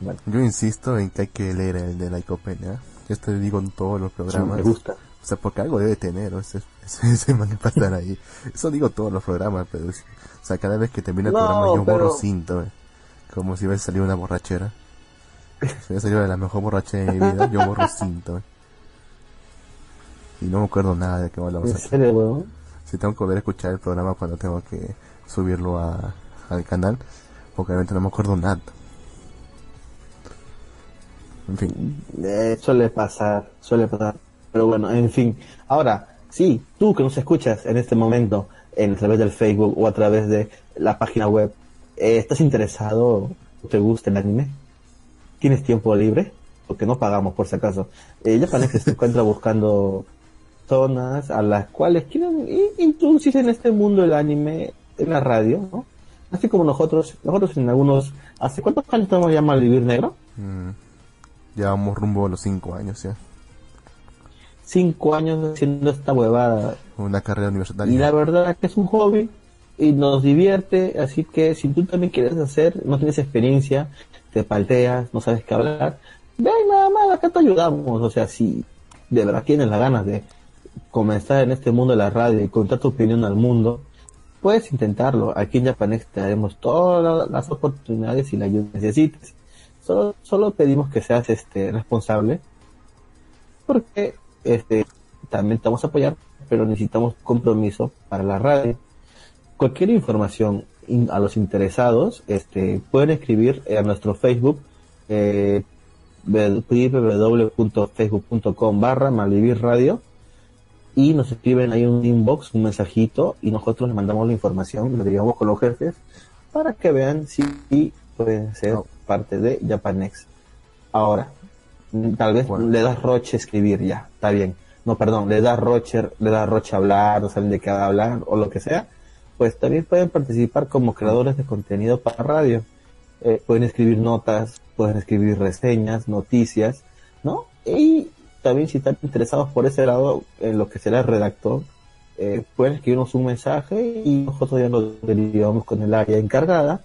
Bueno, Yo insisto en que hay que leer el de la Icopenia. Yo te digo en todos los sí, programas. me gusta. O sea, porque algo debe tener, o ese, ese, ese man para estar ahí. Eso digo todos los programas, pero, es- o sea, cada vez que termina el No, programa yo borro cinto, eh. como si hubiese salido una borrachera. Si hubiese salido de la mejor borrachera de mi vida, yo borro cinto, eh. Y no me acuerdo nada de qué hablamos En serio, weón. Si tengo que volver a escuchar el programa cuando tengo que subirlo a, al canal, porque realmente no me acuerdo nada. En fin, Eh, suele pasar, suele pasar. Pero bueno, en fin. Ahora, sí, tú que nos escuchas en este momento, en, a través del Facebook o a través de la página web, eh, ¿estás interesado o te gusta el anime? ¿Tienes tiempo libre? Porque no pagamos, por si acaso. Eh, ya parece que se encuentra buscando zonas a las cuales quieren introducirse en este mundo del anime en la radio, ¿no? Así como nosotros, nosotros en algunos, ¿hace cuántos años estamos ya Malvivir Negro? mm, ya vamos rumbo a los cinco años ya. Cinco años haciendo esta huevada. Una carrera Y la universitaria. verdad es que es un hobby y nos divierte, así que si tú también quieres hacer, no tienes experiencia, te palteas, no sabes qué hablar, ven nada más, acá te ayudamos. O sea, si de verdad tienes las ganas de comenzar en este mundo de la radio y contar tu opinión al mundo, puedes intentarlo. Aquí en Japanex te daremos todas las oportunidades y la ayuda que necesites. Solo, solo pedimos que seas este responsable porque este también te vamos a apoyar, pero necesitamos compromiso para la radio. Cualquier información in- a los interesados, este, pueden escribir a nuestro Facebook, eh, www.facebook.com barra Malvivir Radio y nos escriben ahí un inbox, un mensajito y nosotros les mandamos la información, lo digamos con los jefes para que vean si pueden ser Oh. parte de Japanex. Ahora, tal vez Bueno. le das roche escribir ya, está bien. No, perdón, le das roche, le das roche hablar, no saben de qué hablar o lo que sea, pues también pueden participar como creadores de contenido para radio. Eh, pueden escribir notas, pueden escribir reseñas, noticias, ¿no? Y también si están interesados por ese lado, en lo que será redactor, eh, pueden escribirnos un mensaje y nosotros ya lo derivamos con el área encargada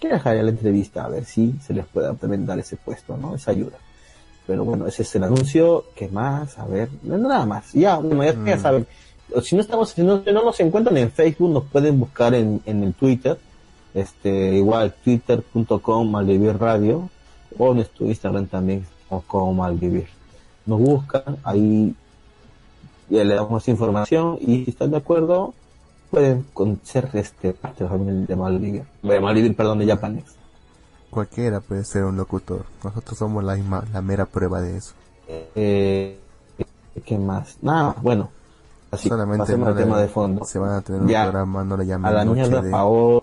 que dejaría la entrevista a ver si se les puede también dar ese puesto, ¿no? Esa ayuda. Pero bueno, ese es el anuncio. ¿Qué más? A ver, nada más. Ya, bueno, ya, ya Mm. saben. Si no estamos, si no, nos encuentran en Facebook, nos pueden buscar en, en el Twitter. Este, igual, twitter.com malvivir radio. O en nuestro Instagram también, estamos como malvivir. Nos buscan, ahí ya le damos información y si están de acuerdo, pueden ser este, parte de la familia de Malvivir. De Malvivir, perdón, de Japanex. Cualquiera puede ser un locutor. Nosotros somos la, misma- la mera prueba de eso. Eh, ¿Qué más? Nada, bueno. Así, Solamente pasemos no al tema de fondo. Se van a tener un programa, no le llamen A la Noche mierda, de... Paola.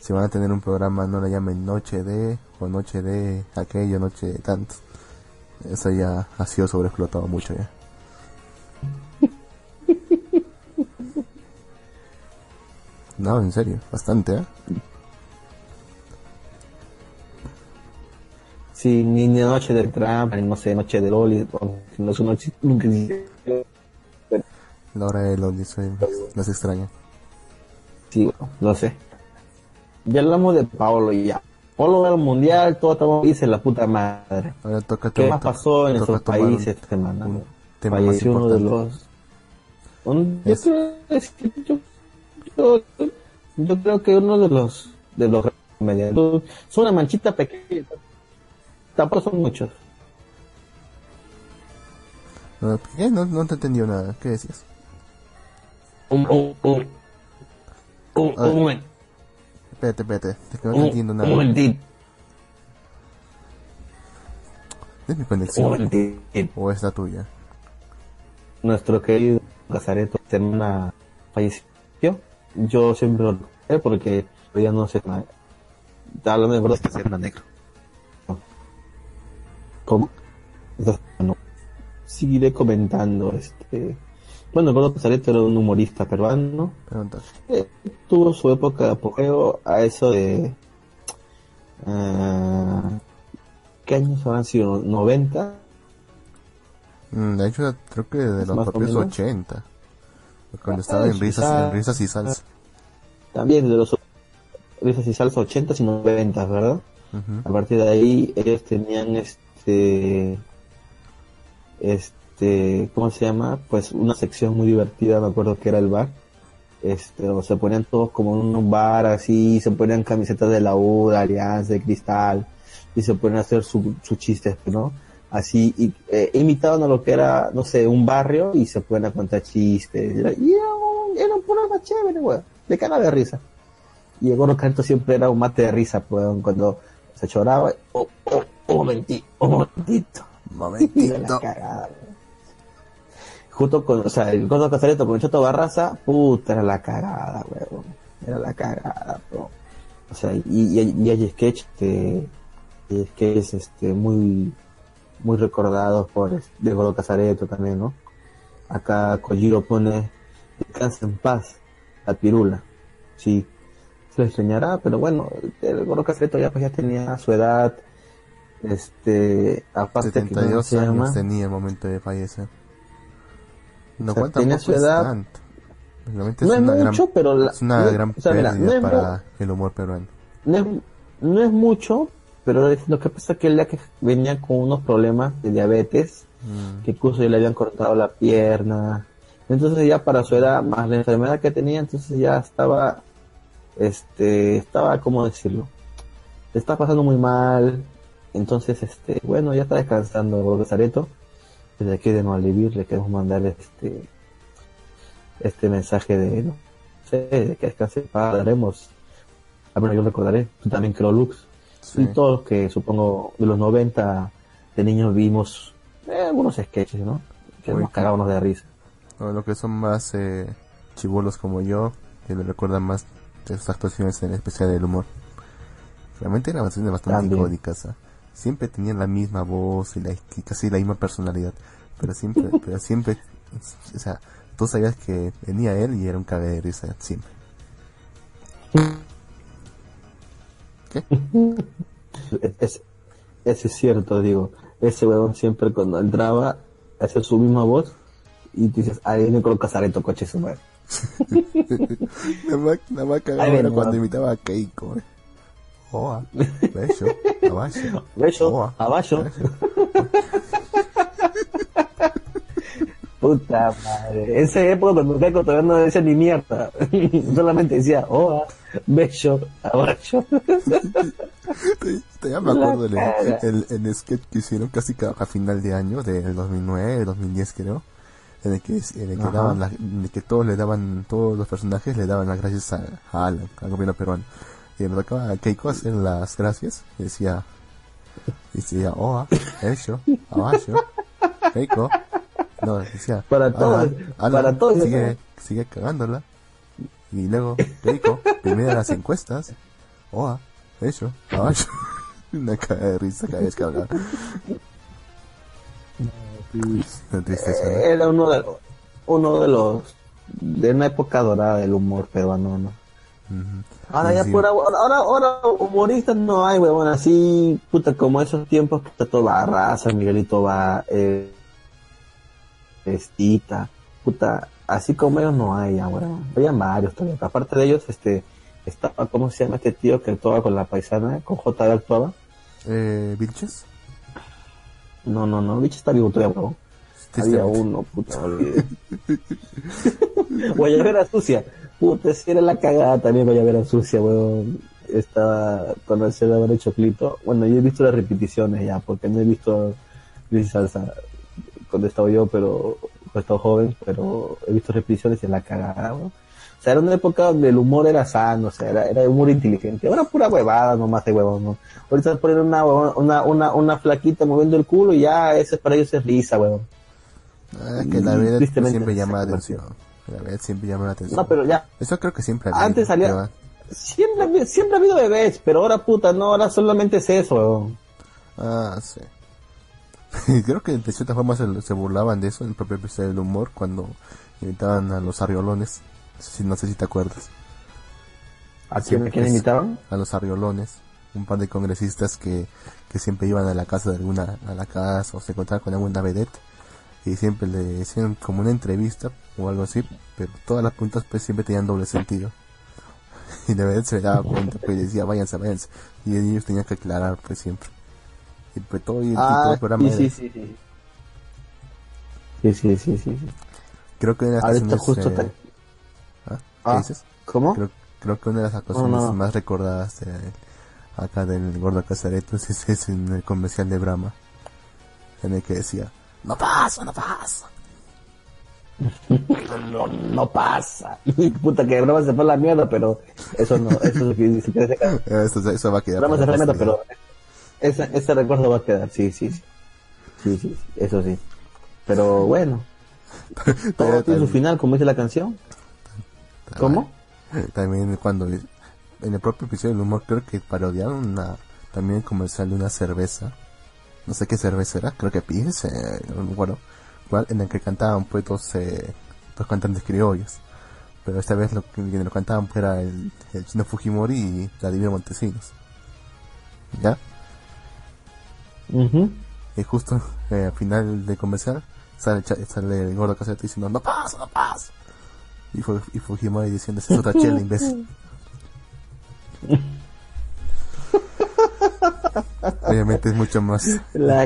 Si van a tener un programa, no le llamen Noche de... O Noche de aquello, Noche de tanto. Eso ya ha sido sobreexplotado mucho ya. No, en serio, bastante, ¿eh? Sí, ni, noche de Trump, ni no sé, noche de Loli, no es una noche, nunca. La hora de los soy las extraña. Sí, bueno, lo sé. Ya hablamos de Paolo y ya. Paolo del mundial, todo estamos dice la puta madre. Ahora toca ¿Qué más pasó en esos países esta semana? un tema Falleció uno de los... un- yo, creo, yo, yo, creo que uno de los de los medianos es una manchita pequeña. Tampoco son muchos. No. No, te entendió nada. ¿Qué decías? Un, un, un, un, A ver. un momento. Espérate, espérate. Es que no Un, te entiendo un nada. momentito. ¿Es mi Un conexión? ¿O es la tuya? nuestro querido Casareto semana falleció. Yo siempre lo recordé porque todavía no sé nada. Estaba hablando de verdad esta semana negro. ¿Cómo? Entonces, bueno, seguiré comentando este. Bueno, Gordo Casareto era un humorista peruano. Eh, tuvo su época de apogeo a eso de. ah, ¿Qué años habrán sido? ¿90? Mm, de hecho, creo que de los propios menos. 80. Cuando estaba en sí, risas, en risas y salsa. También de los risas y salsa 80 y 90, ¿verdad? A partir de ahí ellos tenían este este ¿cómo se llama? Pues una sección muy divertida, me acuerdo que era el bar. Este, o se ponían todos como en un bar así, se ponían camisetas de la U, de Alianza, de Cristal, y se ponían a hacer su- sus chistes, ¿no? Así, y, eh, imitaban a lo que era, no sé, un barrio y se ponían a contar chistes. Y era, y era un, era un programa chévere, weón, de cara de risa. Y el gordo Carito siempre era un mate de risa, pues, cuando se choraba. Oh, oh, un momentito, un momentito. Era la Momentito. cagada, weón. Junto con, o sea, el gordo Casareto con el Choto Barraza, puta, era la cagada, weón. Era la cagada, bro. O sea, y, y, y hay sketch que, y sketches, este, muy, muy recordados por, Gordo Casareto también, ¿no? Acá Kojiro pone, descansa en paz, la pirula. Sí, se lo extrañará, pero bueno, el Gordo Casareto ya pues ya tenía su edad, este, aparte que ¿cómo 72 se años llama? tenía el momento de fallecer. No O sea, tenía su edad. tanto. No es es una gran, mucho, pero la- es una no- gran o sea, mira, pérdida no es mu- para el humor peruano. no es, no es mucho, pero lo que pasa es que él ya que venía con unos problemas de diabetes, Mm. que incluso ya le habían cortado la pierna, entonces ya para su edad, más la enfermedad que tenía, entonces ya estaba, este, estaba, ¿cómo decirlo? Le está pasando muy mal, entonces, este, bueno, ya está descansando Gordo Casareto, desde aquí de Malvivir le queremos mandar este, este mensaje de, no sé, de que descanse daremos, al menos yo recordaré, tú también creo Lux, Sí. y todos que supongo de los 90 de niños vimos eh, algunos sketches, ¿no? Que Uy, nos cagábamos de risa. O lo que son más eh, chibolos como yo, que me recuerdan más de sus actuaciones en especial del humor. Realmente eran bastante, bastante icónicas. ¿ah? Siempre tenían la misma voz y, la, y casi la misma personalidad. Pero siempre, pero siempre, o sea, tú sabías que venía él y era un cague de risa siempre. ¿Qué? Es, ese es cierto, digo. Ese huevón siempre cuando entraba hace su misma voz y tú dices, ahí viene con los casareto coche su madre. nada más, nada más viene, cuando imitaba a Keiko. eh. Oa, beso, abajo. Beso, Oa, abajo. Puta madre. Esa época cuando Keiko todavía no decía ni mierda. Solamente decía, oh, bello, abajo. Ya me acuerdo el, el sketch que hicieron casi a final de año, del 2009, 2010 creo, en el que, en el que, daban la- en el que todos le daban, todos los personajes le daban las gracias a, a Alan, al gobierno peruano. Y me tocaba a Keiko hacer las gracias y decía, y decía, oa, eso, abajo, Keiko. No, decía, Para todos, para todos. Sigue, sigue cagándola. Y luego, Keiko, primero las encuestas. Oa, eso, abajo. Una cara de risa cada vez que hablaba. Una tristeza, ¿no? Era uno de, uno de los, de una época dorada del humor peruano, ¿no? Ujú. Ahora ya sí. pura, ahora, ahora, ahora humoristas no hay, huevón, así, puta, como esos tiempos, puta, todo va raza, Miguelito va, eh, Estita, puta, así como ellos no hay ya, huevón. Habían varios todavía, aparte de ellos, este, estaba, ¿cómo se llama este tío que actuaba con la paisana, con JB actuaba? Eh, ¿Vilches? No, no, no, bicho está vivo todavía, huevón. Había uno, puta. Guayabera sucia. Puta, si era la cagada también Guayabera sucia, weón. Estaba, cuando se le haber hecho clito. Bueno, yo he visto las repeticiones ya, porque no he visto Luis Salsa cuando estaba yo, pero cuando estaba joven, pero he visto repeticiones y es la cagada, weón. O sea, era una época donde el humor era sano, o sea, era, era humor inteligente. Ahora pura huevada nomás de huevón, ¿no? Ahorita ponen una, huevón- una, una, una flaquita moviendo el culo y ya, eso es para ellos es risa, weón. Ah, que la tristemente siempre llama la atención. La verdad siempre llama la atención. No, pero ya, Eso creo que siempre había, Antes salía- Siempre, siempre ha habido bebés, pero ahora puta, no, ahora solamente es eso, weón. Ah, sí. Creo que de cierta forma se, se burlaban de eso en el propio episodio del humor cuando imitaban a los arriolones. Si, no sé si te acuerdas. ¿A quién, quién imitaban? A los arriolones. Un par de congresistas que, que siempre iban a la casa de alguna, a la casa o se encontraban con alguna vedette. Y siempre le decían como una entrevista o algo así, pero todas las puntas pues siempre tenían doble sentido. Y de vedette se daba cuenta, pues decía váyanse, váyanse. Y ellos tenían que aclarar pues siempre. Y pues todo, y, y todo Ah, el programa sí, era- sí, sí, sí. Sí, sí, sí, sí. Creo que una de las Ahorita actuaciones, justo eh, te- ¿ah? ¿Qué Ah, dices? ¿Cómo? Creo, creo que una de las actuaciones no. más recordadas de, acá del Gordo Casareto es, es en el comercial de Brahma, en el que decía, no pasa, no pasa. No, no pasa. Puta, que Brahma se fue a la mierda, pero eso no, eso es lo que dice que se Eso, eso va a quedar. Brahma se fue a la mierda, pero ese, ese recuerdo va a quedar, sí, sí, sí. Sí, eso sí. Pero bueno, todo tiene su final, como dice la canción. ¿Cómo? También cuando en el propio episodio del humor creo que parodiaron una, también el comercial de una cerveza. No sé qué cerveza era, creo que Pies, eh, no me acuerdo. cuál, En el que cantaban pues dos, eh, dos cantantes criollos. Pero esta vez lo que lo cantaban pues, era el, el chino Fujimori y Vladimir Montesinos. ¿Ya? Ujú. Y justo eh, al final del comercial sale, sale el gordo casete diciendo no pasa, no pasa. Y, Fu- y Fujimori diciendo es otra chela, imbécil. Obviamente es mucho más,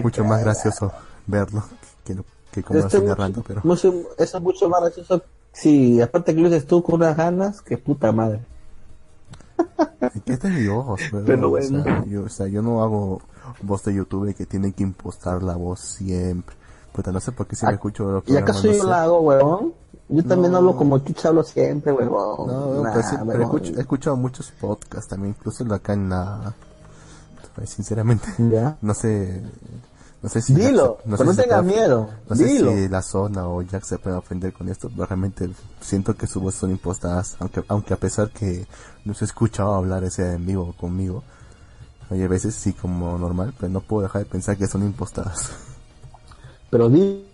mucho más gracioso verlo que, lo- que como Este mucho- narrando, pero mucho- eso es mucho más gracioso. Sí, aparte que lo dices tú con unas ganas, que puta madre. ¿qué te mi ojos? Pero, Pero o, sea, bueno. yo, o sea, yo no hago voz de youtuber que tiene que impostar la voz siempre. Puta, no sé por qué si me Ah, escucho los ¿Y acaso no yo sé. la hago, huevón? Yo también No. hablo como chucha, hablo siempre, huevón. No, Nah, pues sí, pero escucho- he escuchado muchos podcasts también, incluso de acá en la... pues, sinceramente, Ya. no sé... No sé si... Dilo, no pero no tengas puede- miedo. No sé Dilo. si la zona o Jack se puede ofender con esto, pero realmente siento que sus voces son impostadas, aunque, aunque a pesar que no se ha escuchado hablar ese en vivo conmigo, hay veces sí como normal, pero no puedo dejar de pensar que son impostadas. Pero di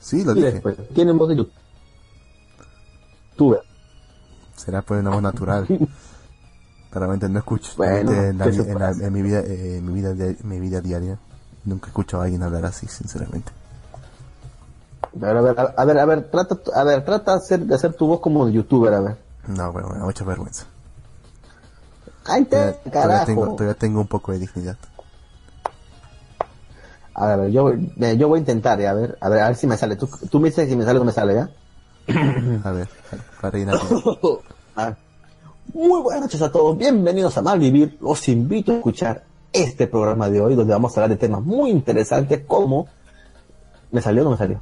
sí, lo di dije. después. Tienen voz de YouTube. Tuve. será pues una voz natural. Realmente no escucho. Bueno, en, mi vida, eh, en mi vida, di- mi vida diaria, nunca he escuchado a alguien hablar así, sinceramente. A ver, a ver, a ver, a ver, trata, a ver, trata de hacer, de hacer tu voz como de youtuber, a ver. No, bueno, me da mucha vergüenza. Ay, te, Todavía, todavía carajo. tengo, todavía tengo un poco de dignidad. A ver, yo, voy- eh, yo voy a intentar, ya, a ver, a ver, a ver si me sale. Tú, tú me dices si me sale o no me sale, ¿ya? A ver, para ir a... Muy buenas noches a todos, bienvenidos a Malvivir. Los invito a escuchar este programa de hoy, donde vamos a hablar de temas muy interesantes como... ¿Me salió o no me salió?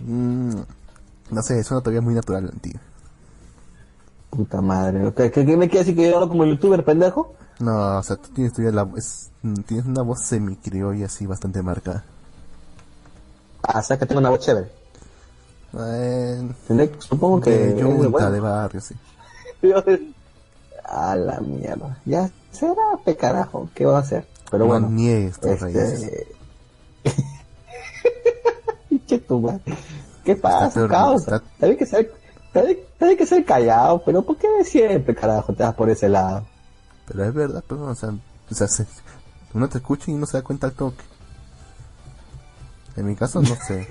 Mm, no sé, suena todavía muy natural, tío. Puta madre, ¿qué, qué, qué me quiere decir que yo hablo como youtuber, pendejo? No, o sea, tú tienes la es- tienes una voz semi-criolla así bastante marcada. Ah, o sea que tengo una voz chévere. Eh. Supongo que... de yunta, bueno. de barrio, sí. A la mierda. Ya será pe carajo, ¿qué va a hacer? Pero no bueno. niegues tus raíces. Este... ¿Qué tu madre? ¿Qué pasa, causa? está- que bien que ser callado, pero ¿por qué siempre, carajo, te vas por ese lado? Pero es verdad, pero, o sea, o sea, se- uno te escucha y no se da cuenta al toque. En mi caso, no sé.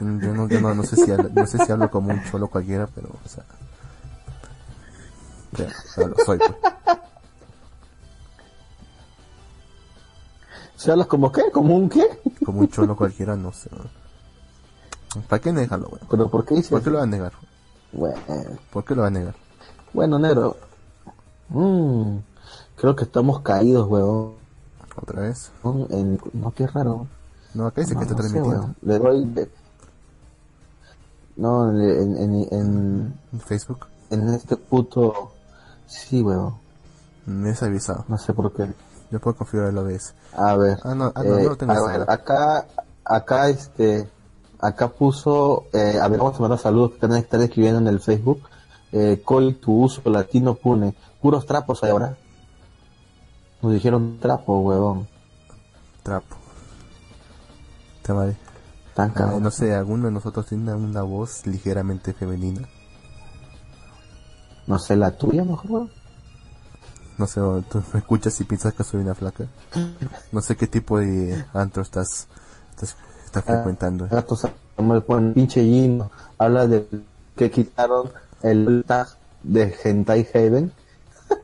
Yo no, yo no, no sé si hablo, no sé si hablo como un cholo cualquiera, pero, o sea, pero, pero lo soy, pues. ¿Se hablas como qué? ¿Como un qué? Como un cholo cualquiera, no sé. ¿Para qué negarlo, weón? ¿Pero por qué dices? ¿Por qué lo va a negar? Bueno, ¿Por qué lo va a negar? bueno, negro. Mm, creo que estamos caídos, weón. ¿Otra vez? En... No, qué raro. No, acá dice No, que está no sé, transmitiendo. weón. Le doy... No, en, en, en, Facebook. en este puto... Sí, weón. Me has avisado. No sé por qué. Yo puedo configurar el OBS. A ver. Ah, no, ah, no, eh, no lo tengo a ver, acá, acá, este, acá puso, eh, a ver, vamos a mandar saludos que están, están escribiendo en el Facebook. Eh, Col, tu uso latino pune. Puros trapos hay ahora. Nos dijeron trapo, huevón. Trapo. Te vale. Tan Ah, no sé, alguno de nosotros tiene una voz ligeramente femenina. No sé, la tuya mejor. No sé, tú me escuchas y piensas que soy una flaca. No sé qué tipo de antro estás, estás, estás Ah. frecuentando. Pone pinche Gino. Habla de que quitaron el tag de Hentai Haven.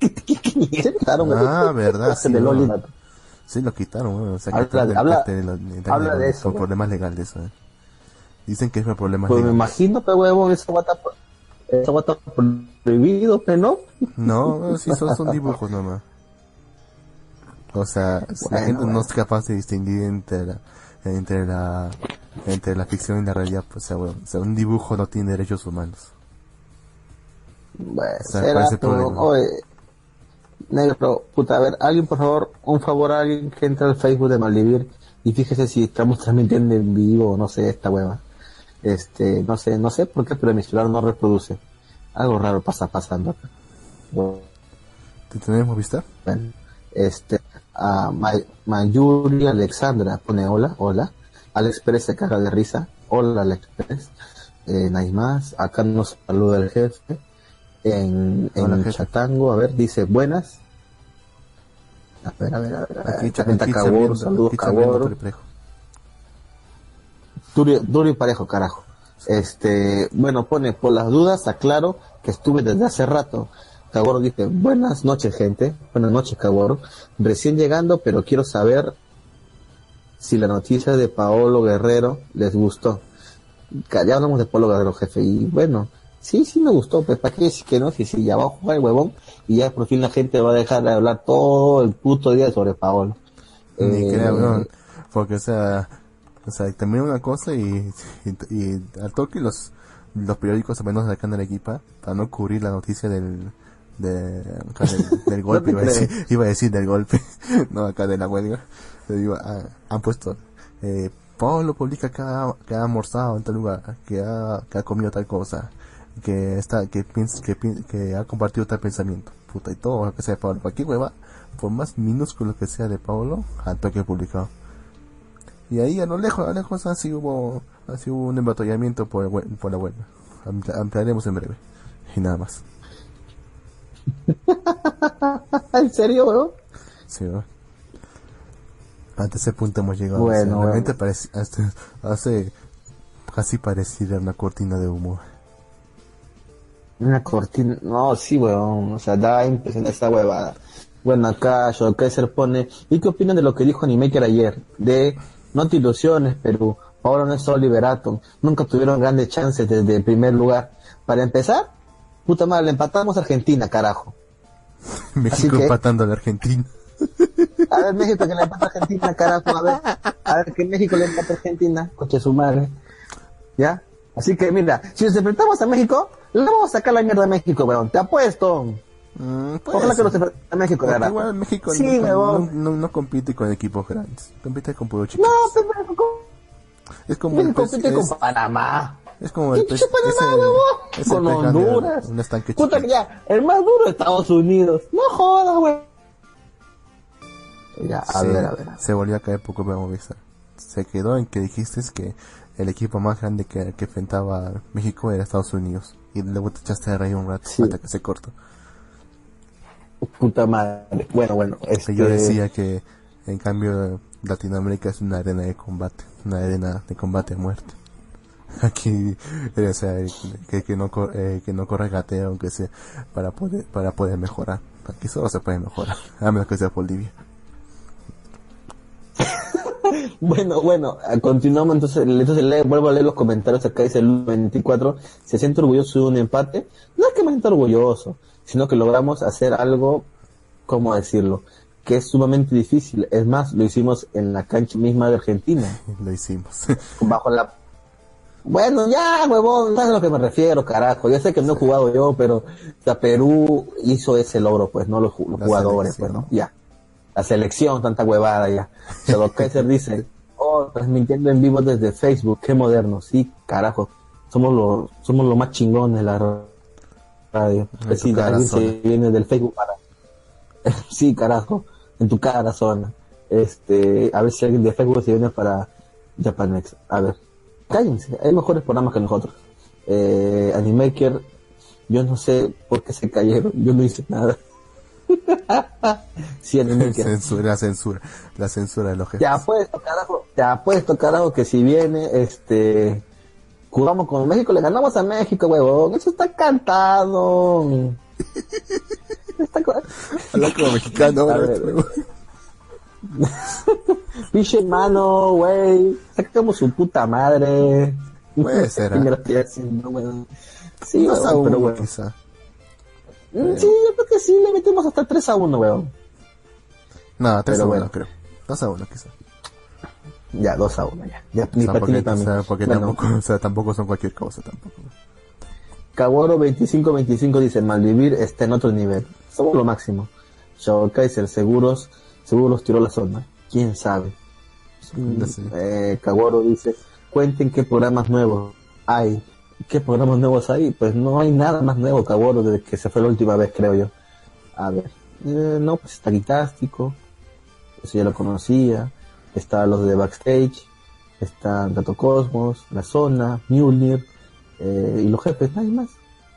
¿Qué, quitaron? Ah, verdad, sí, de no. Sí, lo quitaron. O sea, que Habla creo de- que habla- de lo- de- habla de eso, Por ¿no? problemas legales, ¿eh? Dicen que es por problemas Pues me legales. imagino, pe huevón, esa guata, esa guata prohibido, pe no. No, no, sí, son, son dibujos nomás. O sea, si la Bueno, gente no bueno. es capaz de distinguir entre la, entre la, entre la ficción y la realidad, pues, o sea, bueno, o sea, un dibujo no tiene derechos humanos. Bueno, O sea, será, ¿cuál es el pero, problema? oye, negro, puta, a ver, alguien, por favor, un favor a alguien que entre al Facebook de Malvivir y fíjese si estamos transmitiendo en vivo o no sé, esta hueva. Este, no sé, no sé por qué, pero mi celular no reproduce. Algo raro pasa pasando acá. Bueno, ¿Te tenemos vista? Bueno, este, a May- Mayuri Alexandra pone hola, hola. Alex Pérez se caga de risa. Hola Alex Pérez. Eh, más. Acá nos saluda el jefe. En, en Hola, jefe. Chatango, a ver, dice buenas. A ver, a ver, a ver. Aquí, está saludos. Duro, duro y parejo, carajo. Este, bueno, pone, por las dudas, aclaro que estuve desde hace rato. Caboro dice, buenas noches, gente. Buenas noches, Caboro. Recién llegando, pero quiero saber si la noticia de Paolo Guerrero les gustó. Ya hablamos de Paolo Guerrero, jefe, y bueno, sí, sí me gustó, pues para qué decir que no, si, si ya va a jugar el huevón, y ya por fin la gente va a dejar de hablar todo el puto día sobre Paolo. Ni Eh, creo, weón. Porque, o sea, o sea, también una cosa y, y, y al toque los, los periódicos, al menos acá en Arequipa, para no cubrir la noticia del, de, acá del, del golpe, iba, a decir, iba a decir del golpe, no acá de la huelga, digo, ah, han puesto, eh, Pablo publica que ha, que ha almorzado en tal lugar, que ha, que ha comido tal cosa, que está, que piensa, que, que ha compartido tal pensamiento, puta, y todo lo que sea de Pablo, cualquier hueva, por más minúsculo que sea de Pablo, al toque publicado. Y ahí a lo lejos, a lo lejos así hubo, así hubo un embatallamiento por, por la huelga. Ampli- Ampliaremos en breve. Y nada más. ¿En serio, weón? Sí, ¿no? Hasta ese punto hemos llegado. Bueno, realmente parece- hasta- hace casi pareciera una cortina de humo. Una cortina, no, sí, weón, o sea, da impresión esta huevada. Bueno, acá Kaiser pone, ¿y qué opinan de lo que dijo Animaker ayer? De, no te ilusiones, Perú, ahora no es solo Liberato, nunca tuvieron grandes chances desde el primer lugar. Para empezar, puta madre, le empatamos a Argentina, carajo. México empatando a la Argentina. A ver, México que le empata a Argentina, carajo, a ver, a ver, que México le empata a Argentina, coche su madre. ¿Ya? Así que mira, si nos enfrentamos a México, le vamos a sacar la mierda a México, weón, te apuesto. Mm, Ojalá que los a México, Porque igual México Sí, no, huevón. no, no compite con equipos grandes, compite con puros chicos. No, pero México, es como México compite es, con Panamá. Es como el ¿Qué pez, ese- ese Con pez grande, Honduras. un estanque Puta que ya, el más duro de Estados Unidos. No jodas, güey. Ya, a Sí, ver, a ver. Se volvió a caer poco Memo Vista. Se quedó en que dijiste que el equipo más grande que, que enfrentaba a México era Estados Unidos. Y luego te echaste de reír un rato Sí. hasta que se cortó. Puta madre. Bueno, bueno, este... Yo decía que en cambio Latinoamérica es una arena de combate, una arena de combate a muerte. Aquí, eh, o sea, que, que no eh, que no corre gateo aunque sea para poder para poder mejorar. Aquí solo se puede mejorar, a menos que sea Bolivia. Bueno, bueno, a- continuamos entonces, entonces le- vuelvo a leer los comentarios acá dice el 24, se siente orgulloso de un empate, no es que me sienta orgulloso, sino que logramos hacer algo, ¿cómo decirlo? Que es sumamente difícil, es más, lo hicimos en la cancha misma de Argentina, Lo hicimos. bajo la... Bueno, ya, huevón, sabes a lo que me refiero, carajo, yo sé que no he jugado yo, pero, o sea, Perú hizo ese logro, pues, no los, los jugadores, pues, ¿no? Ya. La selección, tanta huevada ya. Pero Kaiser dice, oh, transmitiendo en vivo desde Facebook, qué moderno. Sí, carajo. Somos los, somos lo más chingones de la ra- radio. Es decir, alguien se zona. viene del Facebook para... sí, carajo. En tu cara zona. Este, a ver si alguien de Facebook se viene para Japanex. A ver. Cállense. Hay mejores programas que nosotros. Eh, Animaker, yo no sé por qué se cayeron. Yo no hice nada. sí, Animaker. censura, la censura, la censura de los jefes. Te apuesto, carajo, te apuesto, carajo, que si viene, este, jugamos con México, le ganamos a México, huevón. Eso está cantado. Está Habla como mexicano A ver. Pinche mano, güey. Sacamos su puta madre. Puede ser, ¿Qué ¿ah? me lo estoy haciendo, huevón? Sí, Dos a huevón, pero uno, bueno. quizá. Mm, Sí, yo creo que sí, le metemos hasta 3 a 1, weón. No, 3 a Pero 1 bueno. creo. 2 a 1 quizá. Ya, 2 a 1, ya. ya O ni sea, para ti porque, ni para o mí. sea, porque Bueno, tampoco, o sea, tampoco son cualquier cosa tampoco. Caboro 2525 dice, Malvivir está en otro nivel. Somos lo máximo. Shaw Kaiser, seguros, seguros tiró la zona. ¿Quién sabe? Sé. Eh, dice, cuenten qué programas nuevos hay. ¿Qué programas nuevos hay? Pues no hay nada más nuevo, Caboro, desde que se fue la última vez, creo yo. A ver. Eh, no, pues está Guitástico. Eso ya lo conocía. Está los de Backstage. Está Gato Cosmos, La Zona, Mjolnir. Eh, y los jefes, nadie más.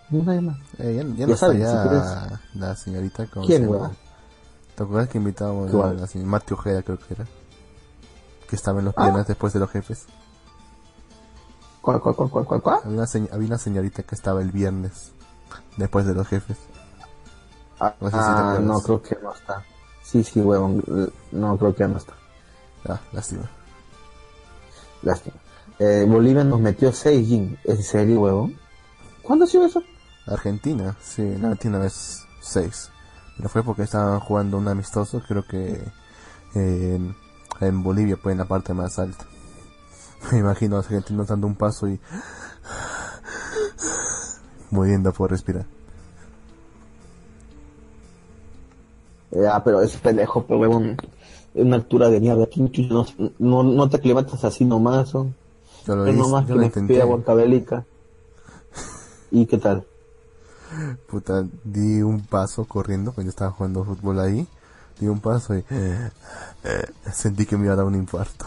Nadie más. Eh, ya, ya Ya no si quieres- la señorita con ¿Quién, weón? ¿Te acuerdas que invitábamos a la señora Mati Ojeda creo que era? Que estaba en los Ah. después de los jefes. ¿Cuál, cuál, cuál, cuál, cuál, cuál? Había una, señ- había una señorita que estaba el viernes después de los jefes. Ah, No sé si ah, no, creo que no está. Sí, sí, huevón. No, creo que no está. Ah, lástima. Lástima. Eh, Bolivia nos metió 6 Jin. ¿En serio, huevón? ¿Cuándo ha sido eso? Argentina, sí, la Argentina es 6. Pero fue porque estaban jugando un amistoso, creo que en, en Bolivia, pues en la parte más alta. Me imagino a los argentinos dando un paso y muriendo por respirar. Eh, ah, pero es pendejo, pero huevón. Es una altura de mierda. ¿Quién chucha no, no, no te aclimatas así nomás, son. Yo lo Es hice, nomás yo que lo intenté. guancabelica. ¿Y qué tal? Puta, di un paso corriendo cuando yo estaba jugando fútbol ahí. Di un paso y eh, sentí que me iba a dar un infarto.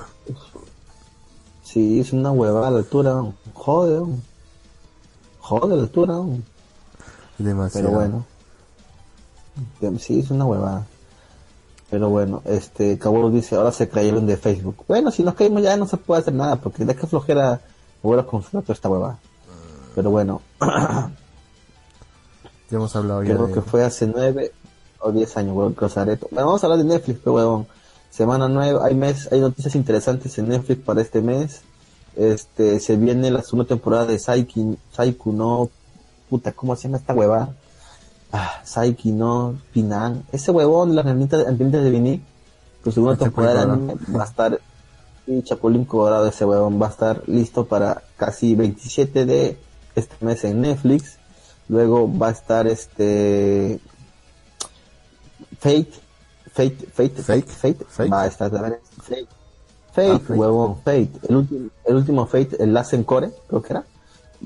Sí, es una huevada la altura, ¿no? Joder. Joder la altura, ¿no? Demasiado. Pero bueno. Sí, es una huevada. Pero bueno, este, Caboro dice, ahora se cayeron de Facebook. Bueno, si nos caímos ya no se puede hacer nada, porque de qué flojera voy a consultar toda esta hueva. Pero bueno, Ya hemos hablado ya creo de... que fue hace nueve o diez años, huevón, que os haré to- Bueno, vamos a hablar de Netflix, pero huevón. Semana nueva, hay mes, hay noticias interesantes en Netflix para este mes. Este, se viene la segunda temporada de Saiki, Saiku no, puta, ¿cómo se llama esta hueva? Ah, Saiki no, Pinan. Ese huevón, las herramientas de Vini, su segunda temporada de anime va a estar, y Chapulín Colorado, ese huevón va a estar listo para casi 27 de este mes en Netflix. Luego va a estar este Fate, Fate, Fate, Fake, Fate, Fake. va a estar también Fate, Fate, Ah, Fate. huevón, Fate, el último, el último Fate, el Last Encore, creo que era,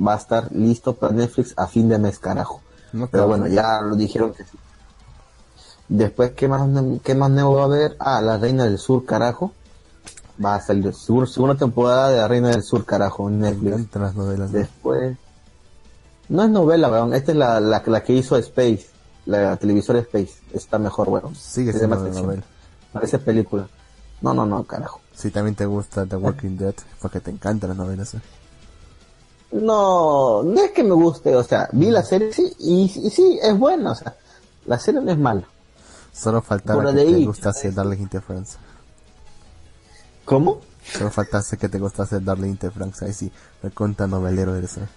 va a estar listo para Netflix a fin de mes, carajo. No, Pero bueno, ya lo dijeron que sí. Después, ¿qué más, qué más nuevo va a haber? Ah, La Reina del Sur, carajo. Va a salir seguro, segunda temporada de La Reina del Sur, carajo, en Netflix. Después. No es novela, weón. Esta es la, la, la que hizo Space. La televisora Space. Está mejor, weón. Sigue de siendo novela. Parece película. No, no, no, carajo. Si también te gusta The Walking Dead, porque te encantan las novelas. ¿eh? No, no es que me guste, o sea, vi la serie sí, y, y sí, es buena, o sea, la serie no es mala. Solo faltaba Por que te ahí. gustase Darling in the France. ¿Cómo? Solo faltase que te gustase Darling in the France. Ahí sí, me cuenta novelero eres. ¿eh?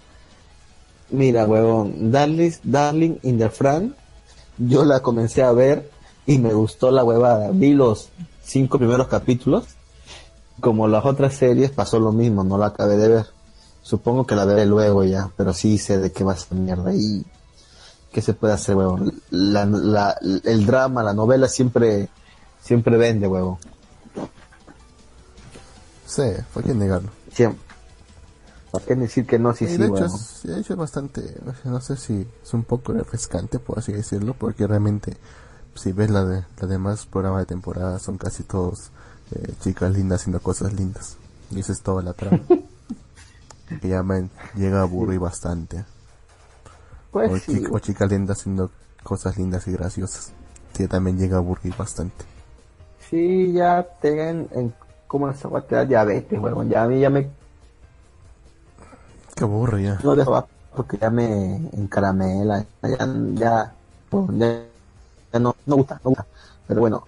Mira, huevón, Darling, Darling in the Fran, yo la comencé a ver y me gustó la huevada. Vi los cinco primeros capítulos. Como las otras series pasó lo mismo, no la acabé de ver. Supongo que la veré luego ya, pero sí sé de qué va esa mierda y qué se puede hacer, huevón. La, la- el drama, la novela siempre, siempre vende, huevón. Sí, ¿por qué negarlo? Siempre. ¿Para qué decir que no? Sí, sí, de, hecho huevón. es, de hecho es bastante, no sé si es un poco refrescante, por así decirlo, porque realmente si ves la de, los demás programas de temporada son casi todos eh, chicas lindas haciendo cosas lindas. Y esa es toda la trama. que ya me llega a aburrir bastante. Pues o, sí, chica- o chicas lindas haciendo cosas lindas y graciosas. Que también llega a aburrir bastante. Sí, ya tengan en cómo esa guay te da diabetes, huevón. Ya a mí ya me Que aburre ya. no dejo porque ya me encaramela, ya ya, ya, ya no, no gusta, no gusta. Pero bueno,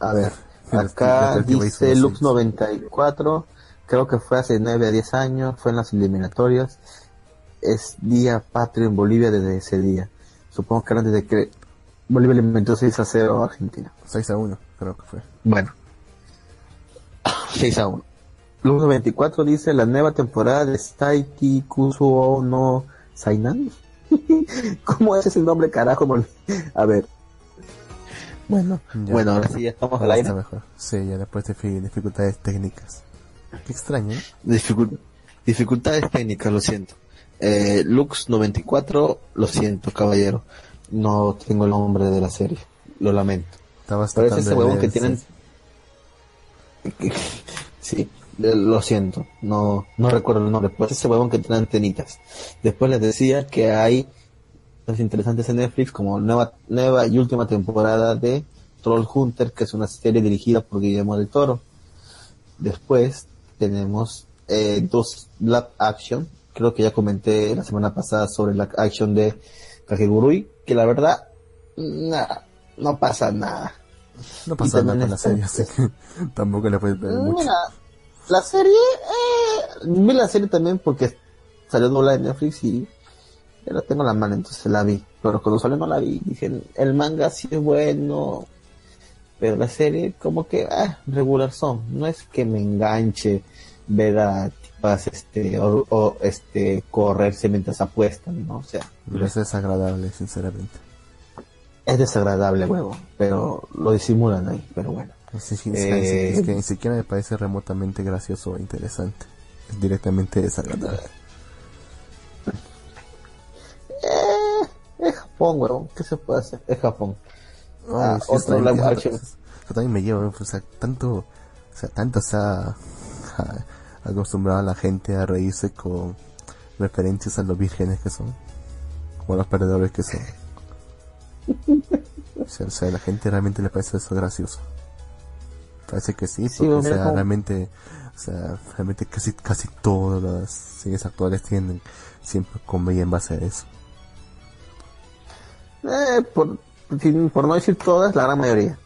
a ver, acá dice Lux no sé. 94, creo que fue hace 9 a 10 años, fue en las eliminatorias. Es día patrio en Bolivia desde ese día. Supongo que era antes de que Bolivia le inventó 6 a 0 a Argentina. 6 a 1, creo que fue. Bueno. 6 a 1. Luz 94 dice la nueva temporada de Saiki Kusuo no Sainan. ¿Cómo es ese nombre carajo? A ver. Bueno, Ya. bueno, ahora sí ya estamos al aire. mejor. Sí, ya después de fi- dificultades técnicas. Qué extraño, ¿eh? Dificul- dificultades técnicas, lo siento. Eh, Lux 94, lo siento, caballero. No tengo el nombre de la serie. Lo lamento. Estabas Pero es ese huevón que tienen. sí. Lo siento, no, no recuerdo el nombre, pues ese huevón que tiene antenitas. Después les decía que hay cosas interesantes en Netflix como nueva, nueva y última temporada de Troll Hunter, que es una serie dirigida por Guillermo del Toro. Después tenemos eh, dos live action, creo que ya comenté la semana pasada sobre la action de Kakegurui, que la verdad, nada, no pasa nada. No pasa nada con la serie, así que tampoco le puedes ver mucho. Mira, la serie, eh, vi la serie también porque salió doblada en Netflix y ya la tengo en la mano, entonces la vi. Pero cuando salió no la vi. Dije, el manga sí es bueno, pero la serie como que, ah, regular son. No es que me enganche ver a tipas, este, o, o, este, correrse mientras apuestan, ¿no? O sea, Pero es agradable, sinceramente. es desagradable, huevo, pero lo disimulan ahí, pero bueno. Sí, sí, Eh, es que ni siquiera me parece remotamente gracioso o interesante. Es directamente desagradable. Eh, es Japón, weón. ¿Qué se puede hacer? Es Japón. Ah, Ay, sí, otro está- live eso- action. Eso también me lleva, o sea, tanto, o sea, tanto se ha ha acostumbrado a la gente a reírse con referencias a los vírgenes que son, como a los perdedores que son. O sea, o sea, a la gente realmente le parece eso gracioso. Parece que sí, Sí, porque, o sea, realmente O sea, realmente casi, casi todas las series actuales tienen siempre comedia en base a eso. Eh, por, sin- por no decir todas, la gran mayoría.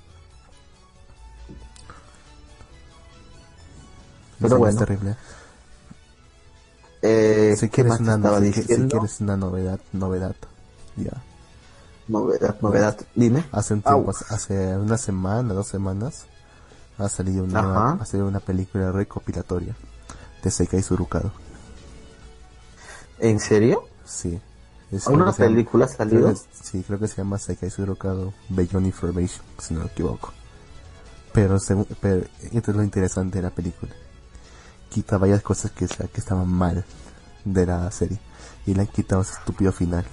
Pero es bueno. terrible. Eh, Si ¿Qué quieres, una, si, si quieres una novedad, novedad, ya. Novedad, novedad, dime. Hace un tiempo, hace una semana, dos semanas, ha salido una, Ajá. ha salido una película recopilatoria de Seikai Surukado. ¿En serio? Sí. Es- ¿Una película ha salido? sí, creo que se llama Seikai Surukado Beyond Information, si no me equivoco. Pero, según, pero esto es lo interesante de la película. Quita varias cosas que, que estaban mal de la serie. Y le han quitado ese estúpido final.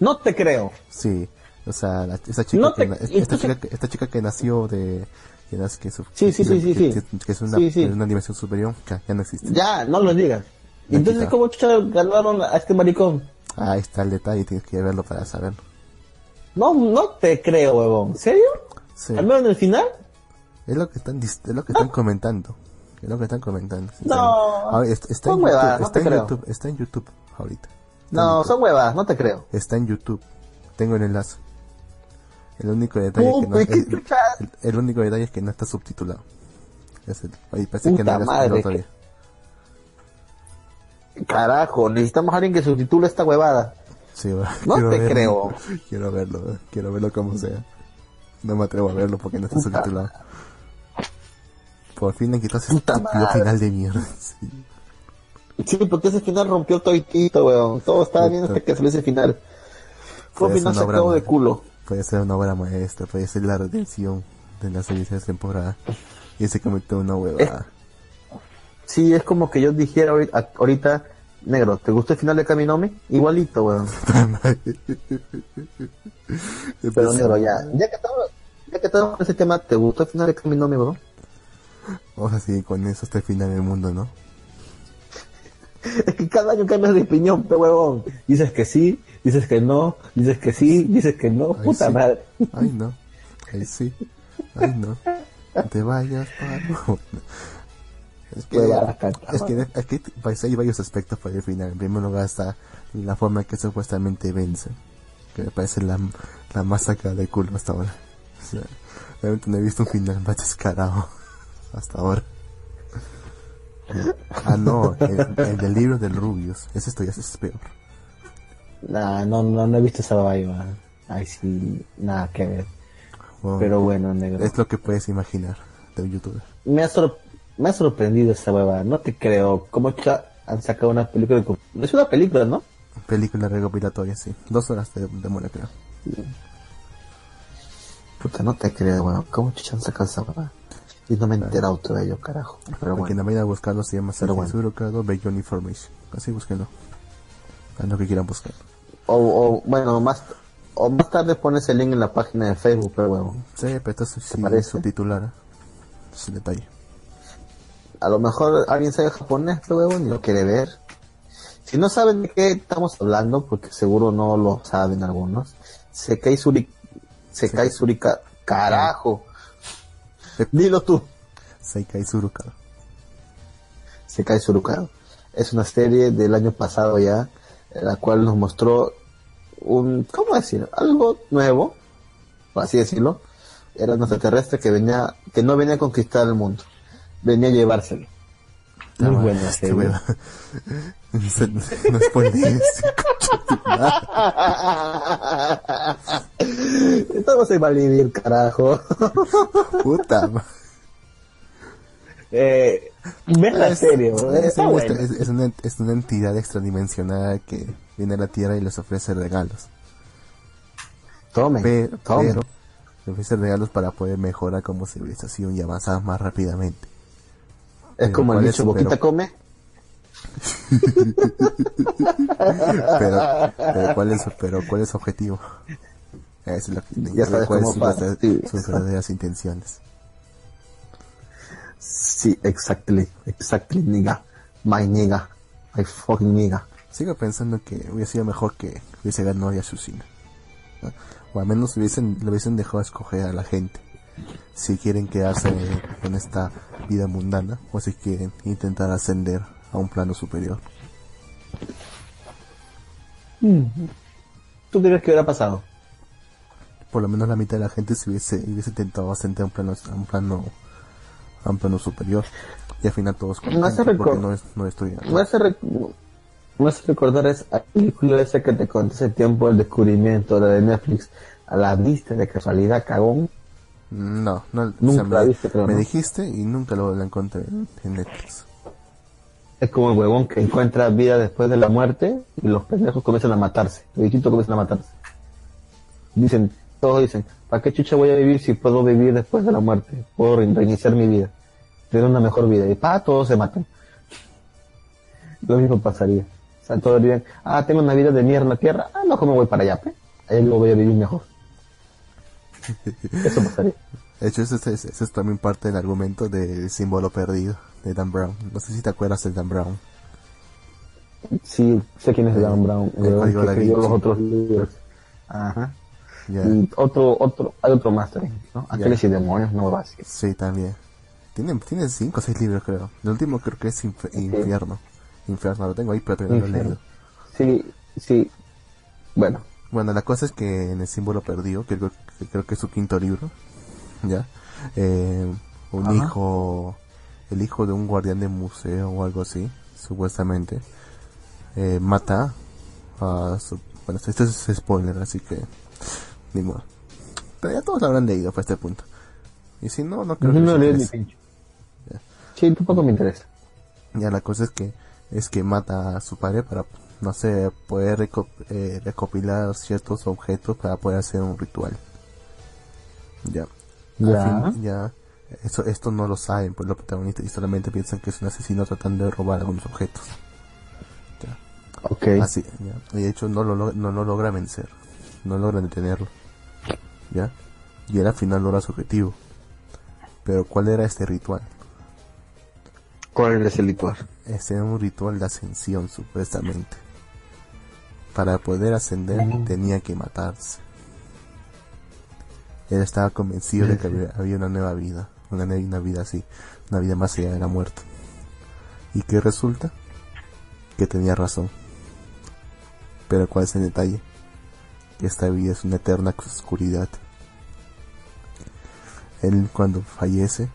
No te creo. Sí, o sea, la- esa chica, No te- esta, entonces- chica que, esta chica que nació de... Que, su- Sí, sí, sí, que- que- que es una, una dimensión superior, ya no existe. Ya, no lo digas. Entonces, quita. ¿cómo chucha ganaron a este maricón? Ahí está el detalle, tienes que verlo para saberlo. No, no te creo, huevón. ¿En serio? Sí, ¿Al menos en el final? es lo que están, es lo que están comentando. Es lo que están comentando. No, Ahora, está, en son YouTube, no está, te en creo. YouTube, está en YouTube ahorita. Está en No, YouTube. son huevas, no te creo. Está en YouTube. Tengo el enlace. El único detalle es que no, Puta, ¿qué el, único detalle es que no está subtitulado. Es el, ahí parece que no madre, todavía. Carajo, necesitamos a alguien que subtitule esta huevada. Sí. No te verlo. creo. Quiero verlo, quiero verlo como sea. No me atrevo a verlo porque no está Puta subtitulado. Por fin le quitas ese final de mierda. Sí. Sí, porque ese final rompió toditito, weón. Todo estaba bien hasta que salió ese final. Fue un final sacado de culo. Puede ser una obra maestra, puede ser la redención de la serie de temporada. Y se convirtió en una huevada. Sí, es como que yo dijera ahorita, ahorita, negro, ¿te gustó el final de Kaminomi? Igualito, weón. Pero negro, ya. Ya que estamos, ya que estamos con ese tema, ¿te gustó el final de Kaminomi, weón? Vamos a seguir con eso hasta el final del mundo, ¿no? Es que cada año cambias de opinión, pe huevón. Dices que sí, dices que no, dices que sí, dices que no. Ay, Puta sí. madre. Ay, no. Ay, sí. Ay, no. Te vayas, Pablo. Es que, es que, es que pues, hay varios aspectos para el final. En primer lugar está la forma en que supuestamente vence. Que me parece la, la más sacada de culo hasta ahora. O sea, realmente no he visto un final más descarado hasta ahora. Ah, no, el, el del libro del Rubius. Ese esto ya es peor. Nah, no, no, no he visto esa vaina. Ay, sí, nada que ver. Pero bueno, negro. es lo que puedes imaginar de un youtuber. Me ha, sor- me ha sorprendido esa hueva. No te creo. ¿Cómo han sacado una película? de co- Es una película, ¿no? Película recopilatoria, sí. Dos horas de demora, creo. Puta, no te creo, weón. ¿Cómo chucha han sacado esa hueva? Y no me he enterado todavía yo, carajo. Pero Porque bueno. en la vaina de buscarlo se llama Sergio bueno. Surocado Beyond Information. Así búsquenlo. Es lo que quieran buscar. O, o, bueno, más, o más tarde pones el link en la página de Facebook, pero bueno. Sí, pero esto es sí, parece? subtitular. ¿eh? Es detalle. A lo mejor alguien sabe japonés, pero huevón, y lo quiere ver. Si no saben de qué estamos hablando, porque seguro no lo saben algunos, Sekai Suri... Sekai Surika... ¡Carajo! Dilo tú. Seikai Surukado. Sekai Surukado. Es una serie del año pasado ya, la cual nos mostró un... ¿Cómo decir? Algo nuevo, por así decirlo. Era un extraterrestre que venía... que no venía a conquistar el mundo. Venía a llevárselo. Muy Ah, buena qué serie. hueva. no spoilees. Estamos en Malvivir, carajo. Puta. eh, ves la Es- serie, bro. es, Está una, buena. es- es una- es una entidad extradimensional que viene a la Tierra y les ofrece regalos. Tomen, Pero, tomen. pero le ofrece regalos para poder mejorar como civilización y avanzar más rápidamente. es pero como el ¿cuál es- dicho, boquita pero- come. pero, pero ¿cuál es su, pero cuál es su objetivo? Es lo que Ya sabes cuáles son sus verdaderas intenciones. Sí, exactly, exactly, nigga. My nigga. My fucking nigga. Sigo pensando que hubiera sido mejor que hubiese ganado Yasushina. ¿no? O al menos hubiesen, lo hubiesen dejado escoger a la gente. si quieren quedarse en esta vida mundana o si quieren intentar ascender a un plano superior. Mm. ¿Tú crees que hubiera pasado? Por lo menos la mitad de la gente se hubiese, hubiese intentado ascender a un plano, a un plano, a un plano superior. Y al final todos no hace porque no, es, no estudian. No hace, no hace recordar esa película esa que te conté hace tiempo, el descubrimiento, la de Netflix, a la vista de casualidad, cagón. No, no, nunca me, viste, me dijiste y nunca lo, encontré en Netflix. Es como el huevón que encuentra vida después de la muerte y los pendejos comienzan a matarse, los distintos comienzan a matarse. Dicen, todos dicen, ¿para qué chucha voy a vivir si puedo vivir después de la muerte? Puedo reiniciar mi vida, tener una mejor vida. Y pa, todos se matan. Lo mismo pasaría. O sea, todos dirían, ah, tengo una vida de mierda en la tierra, ah, no, ¿cómo voy para allá? Pe? Ahí lo voy a vivir mejor. Eso pasaría. De hecho, ese, es también parte del argumento del símbolo perdido de Dan Brown. No sé si te acuerdas de Dan Brown. Sí, sé quién es Dan Brown. El, que escribió los otros libros. Ajá. Y otro, otro, hay otro máster, ¿no? Ángeles y demonios, no básicos. Sí, también. Tiene, tiene cinco o seis libros, creo. El último creo que es Infierno. Infierno, lo tengo ahí, pero todavía no lo he leído. Sí, sí. Bueno. Bueno, la cosa es que en el símbolo perdido, que creo, que creo que es su quinto libro, ¿ya? Eh, un hijo, el hijo de un guardián de museo o algo así, supuestamente, eh, mata a su... Bueno, esto es spoiler, así que... Ni modo. Pero ya todos lo habrán leído para este punto. Y si no, no creo que... No ni pincho. Sí, tampoco me interesa. Ya, la cosa es que es que mata a su padre para, no sé, poder eh, recopilar ciertos objetos para poder hacer un ritual. Ya. Ya. ya. Eso, esto no lo saben, pues los protagonistas y solamente piensan que es un asesino tratando de robar algunos objetos. Ya. Ok. Así, ya. Y de hecho no lo, no lo logra vencer. No logra detenerlo. ¿Ya? Y él al final logra su objetivo. Pero ¿cuál era este ritual? ¿Cuál era ese ritual? Ese era un ritual de ascensión, supuestamente. Para poder ascender tenía que matarse. Él estaba convencido de que había, una nueva vida, una, una vida así, una vida más allá de la muerte. ¿Y qué resulta? Que tenía razón. Pero ¿cuál es el detalle? Que esta vida es una eterna oscuridad. Él cuando fallece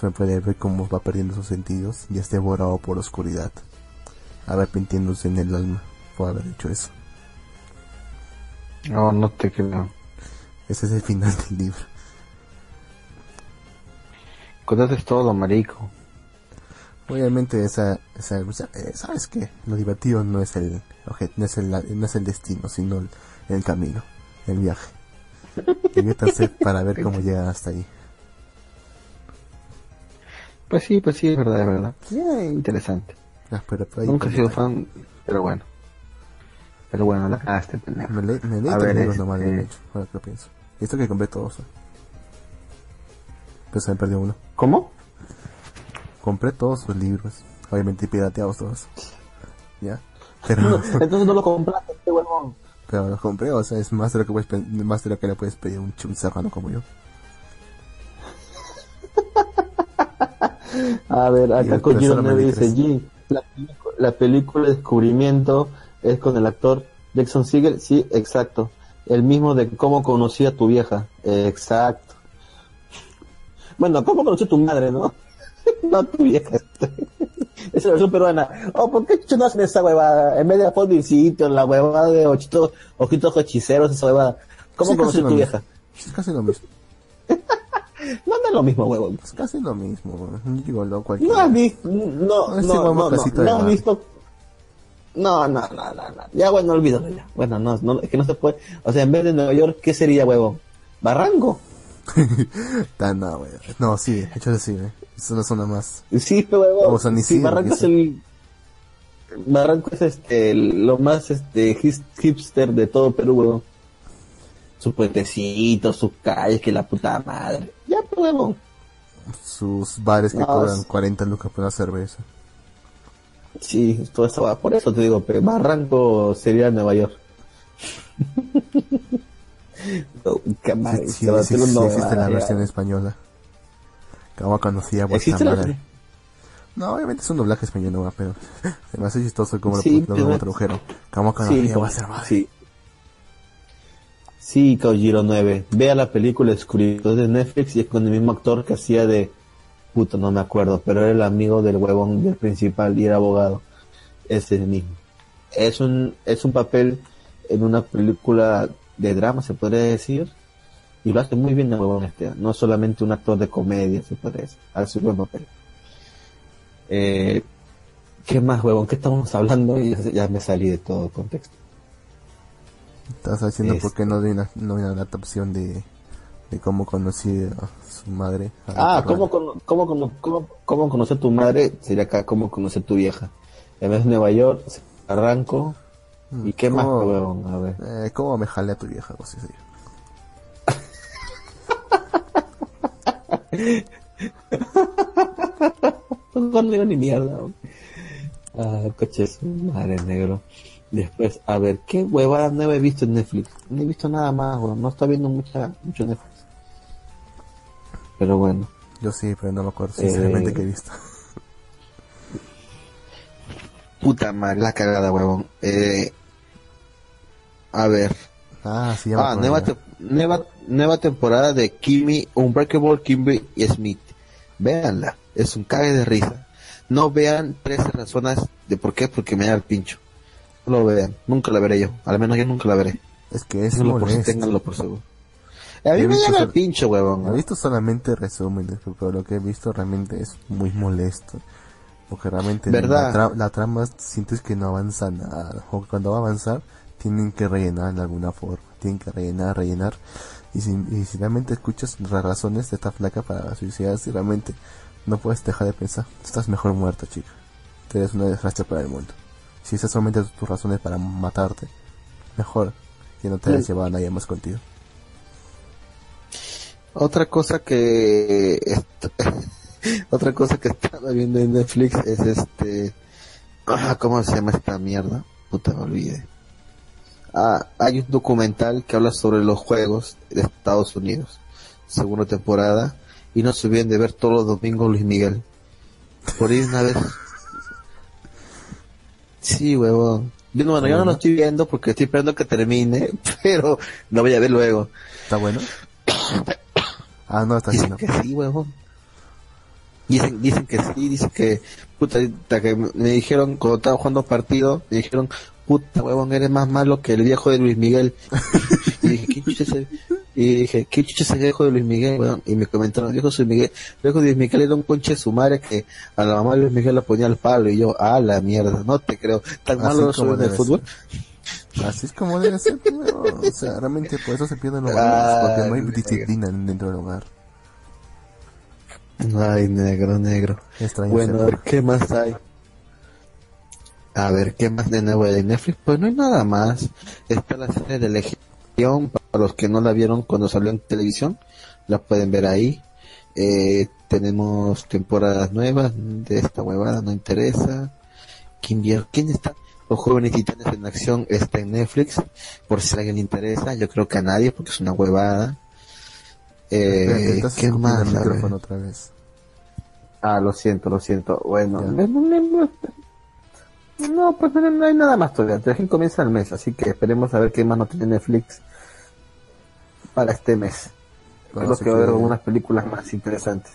se puede ver cómo va perdiendo sus sentidos y es devorado por oscuridad, arrepintiéndose en el alma por haber hecho eso. No, no te creo. Ese es el final del libro. Contaste todo lo marico. Obviamente esa, esa, sabes que lo divertido no es el no es el, no es el destino, sino el, camino, el viaje. Y para ver cómo llegan hasta ahí. Pues sí, pues sí, es verdad, es verdad. interesante. Ah, Nunca he sido fan, pero bueno. Pero bueno, la cagaste, pendejo. Me, le, me leí a ver, este... nomás de hecho, ahora que lo pienso. Y esto que compré todos. Pero se me perdió uno. ¿Cómo? Compré todos sus libros. Obviamente pirateados todos. ¿Ya? Pero... entonces no lo compraste, este huevón. Pero los compré, o sea, es más de lo que, puedes, más de lo que le puedes pedir a un chumzarrano como yo. A ver, acá Kojiro dice, G, la, la, película Descubrimiento es con el actor Jackson Siegel, sí, exacto. El mismo de cómo conocí a tu vieja, exacto. Bueno, cómo conocí a tu madre, ¿no? no tu vieja. es la versión peruana. Oh, ¿por qué no hacen esa huevada? En vez de Paul sitio, la huevada de ojitos, ojitos hechiceros, esa huevada. ¿Cómo conocí a tu vieja? Es casi lo mismo. No, es lo mismo, huevón. Es casi lo mismo, Digo, lo No has visto, no, no, no, no, no, has visto. No, no, no, no, Ya, bueno, olvídalo ya. Bueno, no, no, es que no se puede. O sea, en vez de Nueva York, ¿qué sería, huevón? ¿Barranco? no, huevón. No, sí, hecho de sí, ¿eh? Eso no suena más. Sí, huevón. San sí, Barranco es el... Barranco es este, lo más este, hipster de todo Perú, huevón su puentecito, sus calles, que la puta madre. Ya podemos. Sus bares que cobran 40 lucas por una cerveza. Sí, todo eso va. Por eso te digo, Barranco sería Nueva York. Qué mal. Sí, sí, sí, sí no, existe la versión española. Como conocía vuestra ¿Existe la madre. No, obviamente es un doblaje español, no, pero se me hace chistoso como Sí, lo, pero- lo tradujeron. Como Sí, conocía como- vuestra madre. sí. Sí, Kojiro 9. Vea la película Escurito de Netflix y es con el mismo actor que hacía de... Puto, no me acuerdo, pero era el amigo del huevón del principal y era abogado. Ese mismo. Es un, es un papel en una película de drama, se podría decir. Y lo hace muy bien el huevón este. No es solamente un actor de comedia, se decir. Hace un buen papel. Eh, ¿Qué más, huevón? ¿Qué estamos hablando? Y ya, me salí de todo contexto. Estás haciendo Es- por qué no hay una, no hay una adaptación de, de cómo conocí a su madre. a la Ah. ¿cómo, cono- cómo, cómo, cómo conocer tu madre? Sería acá, ¿cómo conocer tu vieja? En vez de Nueva York, arranco. ¿Y qué más, ¿Cómo- huevón? A ver. Eh, ¿Cómo me jalé a tu vieja? Así No digo ni mierda. Ah, coches, madre negro. Después, a ver, ¿qué huevada nueva he visto en Netflix? No he visto nada más, huevón. No está viendo mucha, mucho Netflix. Pero bueno. Yo sí, pero no me acuerdo sinceramente Eh, que he visto. Puta madre, la cagada, huevón. Eh, a ver. Ah, sí, ya me Ah, nueva, te- nueva, nueva temporada de Kimmy, Unbreakable Kimmy y Smith. Véanla, es un cague de risa. No vean 13 razones de por qué, porque me da el pincho. No lo vean, nunca la veré yo. Al menos yo nunca la veré. Es que es Ténganlo por, ténganlo por seguro. A mí He me da el pincho, huevón. He visto solamente resúmenes, pero lo que he visto realmente es muy molesto. Porque realmente ¿Verdad? La, tra- la trama sientes que no avanza nada. O cuando va a avanzar, tienen que rellenar de alguna forma. Tienen que rellenar, rellenar. Y si, y si realmente escuchas las razones de esta flaca para suicidarse, realmente no puedes dejar de pensar. Estás mejor muerta, chica. Tú eres una desgracia para el mundo. Si esas solamente tus razones para matarte, mejor que no te hayas llevado a nadie más contigo. Otra cosa que otra cosa que estaba viendo en Netflix es este ah, ¿cómo se llama esta mierda? Puta me olvidé. Ah, hay un documental que habla sobre los juegos de Estados Unidos, segunda temporada, y no se olviden de ver todos los domingos Luis Miguel. Por ir una vez. Sí, huevón. Yo no, bueno, yo no lo estoy viendo porque estoy esperando que termine, pero lo voy a ver luego. ¿Está bueno? Ah, no, está Dicen que sí, huevón. Dicen, dicen que sí, dicen que, puta, que me dijeron, cuando estaba jugando partido, me dijeron, puta, huevón, eres más malo que el viejo de Luis Miguel. y dije, ¿qué chucha es el, y dije, ¿qué chucha es el viejo de Luis Miguel, huevón? Y me comentaron, viejo de Luis Miguel, el viejo de Luis Miguel era un conche de su madre que a la mamá de Luis Miguel la ponía al palo, y yo, ah, la mierda, no te creo, tan Así malo soy en el fútbol. Así es como debe ser, pero, o sea, realmente por eso se pierden los valores, porque no hay Ay, disciplina dentro del hogar. Ay, negro, negro. Extraño Bueno, a ser- ¿qué más hay? A ver, ¿qué más de nuevo de Netflix? Pues no hay nada más. Está la serie de Legión, para los que no la vieron cuando salió en televisión, la pueden ver ahí. Eh, tenemos temporadas nuevas de esta huevada, no interesa. ¿Quién, vier- ¿Quién está? Los jóvenes titanes en acción está en Netflix, por si a alguien le interesa. Yo creo que a nadie, porque es una huevada. Eh, ¿Qué más? el A ver. micrófono otra vez. Ah, lo siento, lo siento. Bueno, Ya. no, no, no, pues no, no hay nada más todavía. Recién comienza el mes, así que esperemos a ver qué más no tiene Netflix para este mes. Creo si que va a haber algunas películas más interesantes.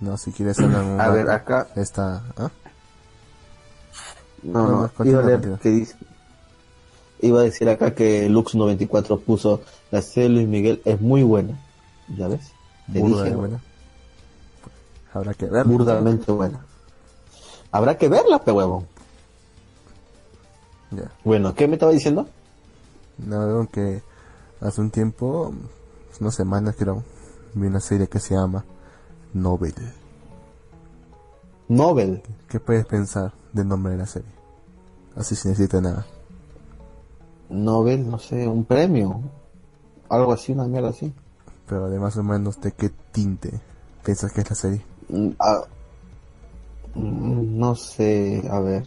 No, si quieres hablar A ver, acá, Esta, ¿ah? no, No, no, iba a leer continúa. que dice, iba a decir acá que Lux94 puso la serie de Luis Miguel es muy buena. ¿Ya ves? Te Burda dije, buena. Habrá que ver. burdamente buena. Habrá que verla, pe huevón. Ya. Bueno, ¿qué me estaba diciendo? No, que hace un tiempo, unas semanas creo, vi una serie que se llama Nobel. Nobel. ¿Qué puedes pensar del nombre de la serie? Así sin necesita nada. Nobel, no sé, un premio. Algo así, una mierda así. Pero de más o menos de qué tinte piensas que es la serie. Mm, ah, mm, no sé, a ver.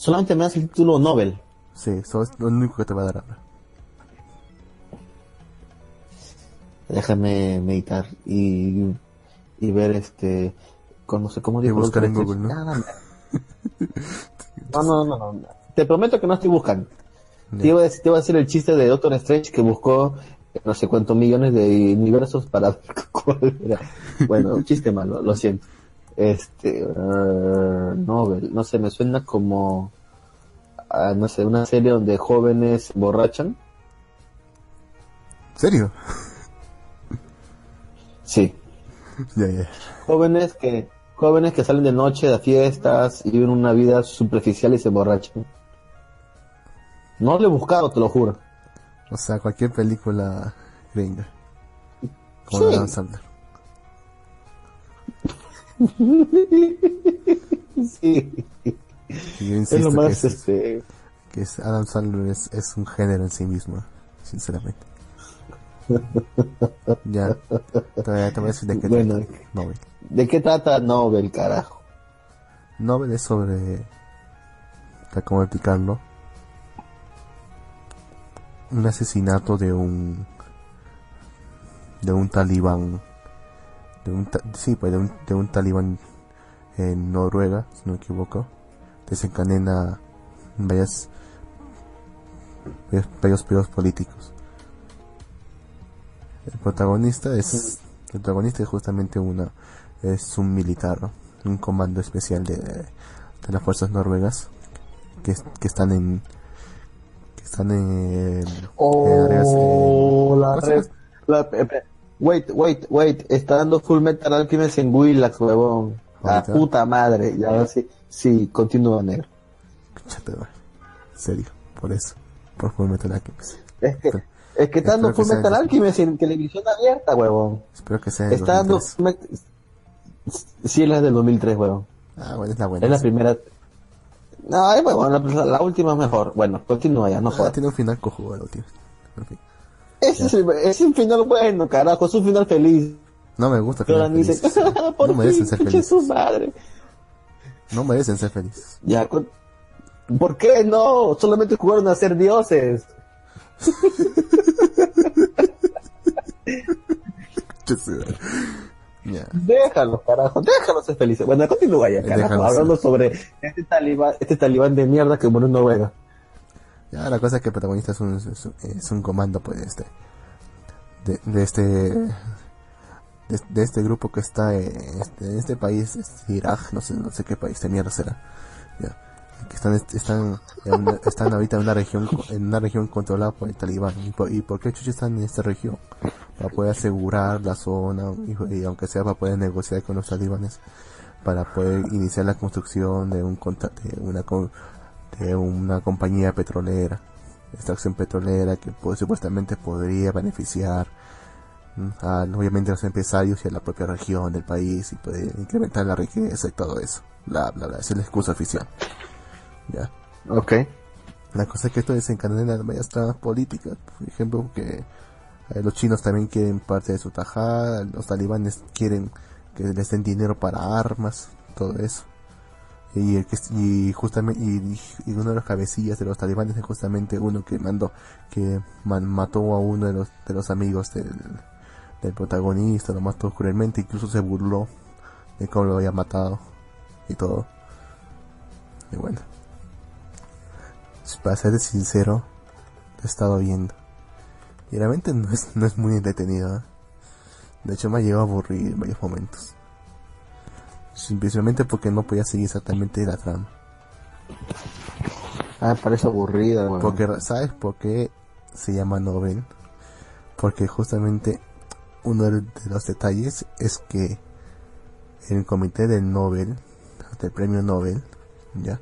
Solamente me das el título Nobel. Sí, eso es lo único que te va a dar ahora. déjame meditar y, y ver este, con, no sé cómo digo. buscar en Google, ¿no? No, no, no, no, Te prometo que no estoy buscando. Te, iba a decir, te iba a decir el chiste de Doctor Strange que buscó no sé cuántos millones de universos para cuál era. Bueno, un chiste malo, lo siento. Este, uh, Nobel, no sé, me suena como, uh, no sé, una serie donde jóvenes borrachan. ¿Serio? Sí. Ya, ya. Jóvenes que, jóvenes que salen de noche de fiestas y viven una vida superficial y se borrachan. No lo he buscado, te lo juro. O sea, cualquier película gringa. Como Sí. Sí. Es lo que, más, es, este, que es- Adam Sandler es, es un género en sí mismo, sinceramente. ya, te, te voy a decir de qué Bueno. trata Nobel. ¿de qué trata Nobel, carajo? Nobel es sobre, para cómo explicarlo, un asesinato de un, de un talibán, de un, sí, pues de un, de un talibán en Noruega, si no me equivoco, desencadena varias, varios, varios políticos. El protagonista es, el protagonista es justamente una, es un militar, ¿no? un comando especial de, de las fuerzas noruegas que, que están en, que están en, Oh, la wait, wait, wait. Está dando Full Metal Alchemist en Willax, huevón. La puta madre. Ya ahora sí. Sí, continúa, negro. Chate. En serio, por eso, por Full Metal Alchemist. Es que, es que está dando Full Metal. Alchemist en televisión abierta, huevón. Espero que sea Está dando 2003. Full Met- Sí, es la del 2003, huevón. Ah, bueno, es la buena. Es la primera. No, es bueno, la, la última es mejor. Bueno, continúa ya, no Ah, jodas. tiene un final cojudo, tío. En fin. Ese es, el- es un final bueno, carajo, es un final feliz. No me gusta finales dice, felices. por No merecen ser pinche su felices. madre. No merecen ser felices. Ya, ¿por qué no? Solamente jugaron a ser dioses. Ya. Déjalos, carajo, déjalos ser felices. Bueno, continúa ya, carajo, Déjalos hablando sobre este talibán, este talibán de mierda que murió en Noruega. Ya, la cosa es que el protagonista es un, es un, es un comando, pues, este, de, de este, de, este grupo que está en este, en este país, Irak, no sé, no sé qué país de mierda será, ya, que están, están, en están ahorita en una región, en una región controlada por el talibán, y por, y por qué chucha están en esta región, para poder asegurar la zona, y, y aunque sea para poder negociar con los talibanes, para poder iniciar la construcción de un de una, de una compañía petrolera, extracción petrolera que pues, supuestamente podría beneficiar mm, a, obviamente a los empresarios y a la propia región del país y puede incrementar la riqueza y todo eso. Bla, bla, bla. Esa es la excusa oficial. Ya. Ok. La cosa es que esto desencadena varias tramas políticas. Por ejemplo, que eh, los chinos también quieren parte de su tajada, los talibanes quieren que les den dinero para armas, todo eso. Y, el que, y justamente y, uno de los cabecillas de los talibanes es justamente uno que mandó que man- mató a uno de los de los amigos del, del protagonista, lo mató cruelmente, incluso se burló de cómo lo había matado y todo. Y bueno, para ser sincero, lo he estado viendo. Y realmente no es, no es muy entretenido. ¿eh? De hecho me ha llegado a aburrir en varios momentos. Simplemente porque no podía seguir exactamente la trama. Ah, parece aburrida. Porque, ¿sabes por qué se llama Nobel? Porque justamente uno de de los detalles es que el comité del Nobel, del premio Nobel, ya,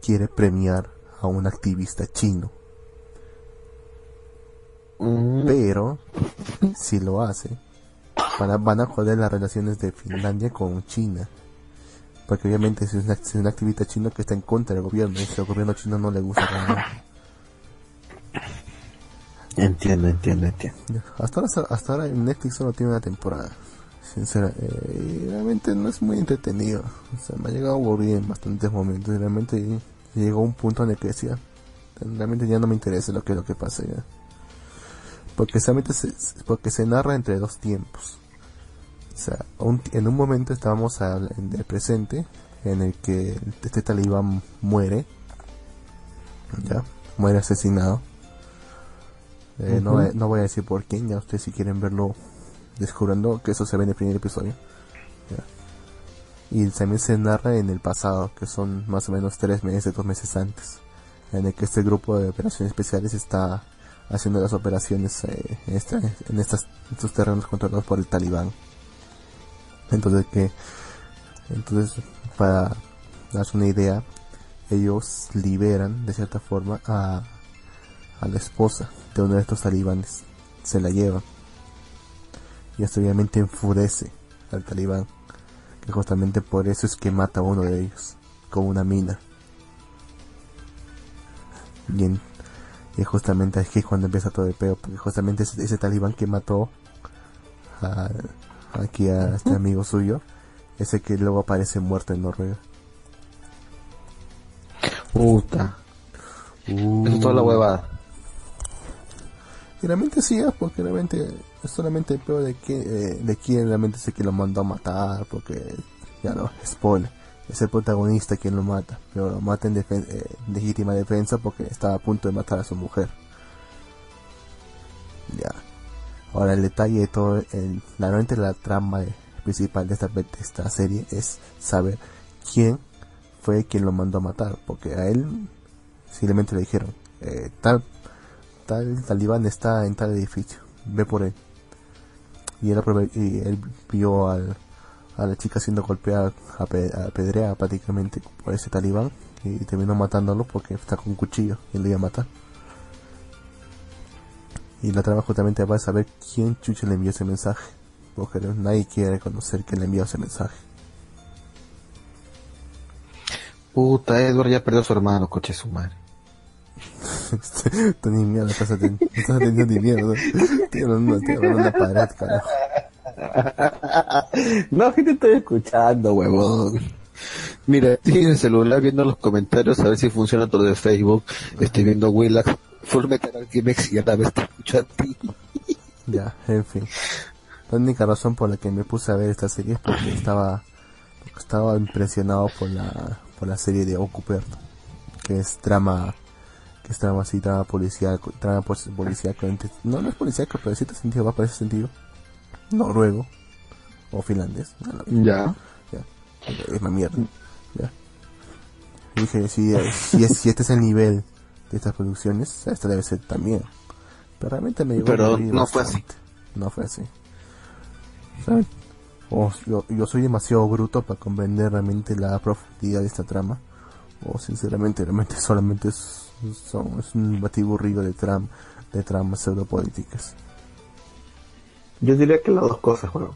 quiere premiar a un activista chino. Mm, Pero, si lo hace, van a, van a joder las relaciones de Finlandia con China. Porque obviamente es, una, es un activista chino que está en contra del gobierno, y al gobierno chino no le gusta nada. Entiendo, entiendo, entiendo. Hasta ahora, hasta ahora Netflix solo tiene una temporada. Sincera, eh, y realmente no es muy entretenido. O sea, me ha llegado a aburrir en bastantes momentos. Y realmente llegó un punto en el que decía, realmente ya no me interesa lo que lo que pasa ya. Porque solamente se, porque se narra entre dos tiempos. O sea, en un momento estábamos en el presente, en el que este talibán muere, ya, muere asesinado. Eh, no, no, voy a decir por quién, ya ustedes si quieren verlo descubriendo que eso se ve en el primer episodio. Y también se narra en el pasado, que son más o menos tres meses, dos meses antes, en el que este grupo de operaciones especiales está haciendo las operaciones eh, en, este, en estas, estos terrenos controlados por el talibán. Entonces que, entonces para darse una idea, ellos liberan de cierta forma a, a la esposa de uno de estos talibanes, se la llevan y esto obviamente enfurece al talibán, que justamente por eso es que mata a uno de ellos, con una mina. Y, justamente aquí cuando empieza todo el peo, porque justamente ese, talibán que mató a, aquí a este amigo suyo, ese que luego aparece muerto en Noruega. Puta. Uh. Eso es toda la huevada. Y realmente sí, porque realmente es solamente el peor de, que, eh, de quién realmente es el que lo mandó a matar, porque ya no, spoiler, es el protagonista quien lo mata, pero lo mata en eh, legítima defensa porque estaba a punto de matar a su mujer. Ya. Ahora el detalle de todo, el, realmente la trama principal de esta, serie es saber quién fue quien lo mandó a matar, porque a él simplemente le dijeron, eh, tal, tal talibán está en tal edificio, ve por él y él, y él vio a la chica siendo golpeada, apedreada prácticamente por ese talibán y terminó matándolo porque está con un cuchillo y le iba a matar. Y la trama justamente va a saber quién chucha le envió ese mensaje, porque nadie quiere reconocer que le envió ese mensaje. Puta, Edward ya perdió a su hermano, coche su madre. Tú ni mierda, estás atendiendo, ni mierda. Tío, no, no, tío, no, una pared, carajo. No, que te estoy escuchando, huevón. Mira, estoy en el celular viendo los comentarios a ver si funciona todo de Facebook. Estoy viendo Willax, Full Metal Alchemist y a la vez te escucho a ti. Ya, en fin. La única razón por la que me puse a ver esta serie es porque estaba, porque estaba impresionado por la, por la serie de Ocupert, que es drama es trama así, trama policial, trama policial, no, no es policial, pero en cierto sentido va para ese sentido. Noruego o finlandés. ya. Ya. Es una mierda. Dije, si, si, si este es el nivel de estas producciones, esta debe ser también. Pero realmente me Pero no fue así. No fue así. O yo, yo soy demasiado bruto para comprender realmente la profundidad de esta trama. O sinceramente, realmente solamente es son, es un batiburrillo de, tram, de tramas pseudopolíticas. Yo diría que las dos cosas, bueno.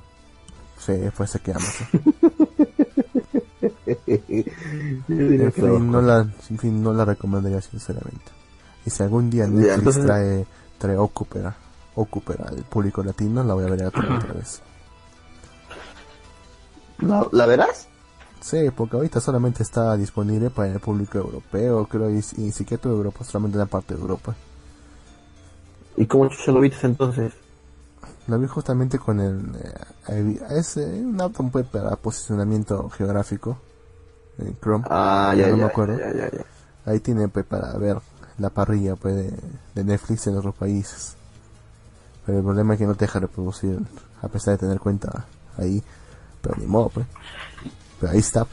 Sí, fue ese que amas. En, fin, no la, en fin, no la recomendaría sinceramente. Y si algún día Netflix trae, trae Ocupera, Ocupera al público latino, la voy a ver otra vez. ¿La, ¿La verás? Sí, porque ahorita solamente está disponible para el público europeo, creo, y, y siquiera toda Europa, solamente la parte de Europa. ¿Y cómo se lo viste entonces? Lo vi justamente con el... Eh, es eh, un auto para posicionamiento geográfico en Chrome. Ah, ya, no me acuerdo. Ahí tiene pues, para ver la parrilla pues, de, de, Netflix en otros países. Pero el problema es que no te deja reproducir, a pesar de tener cuenta ahí. Pero ni modo, pues ahí está.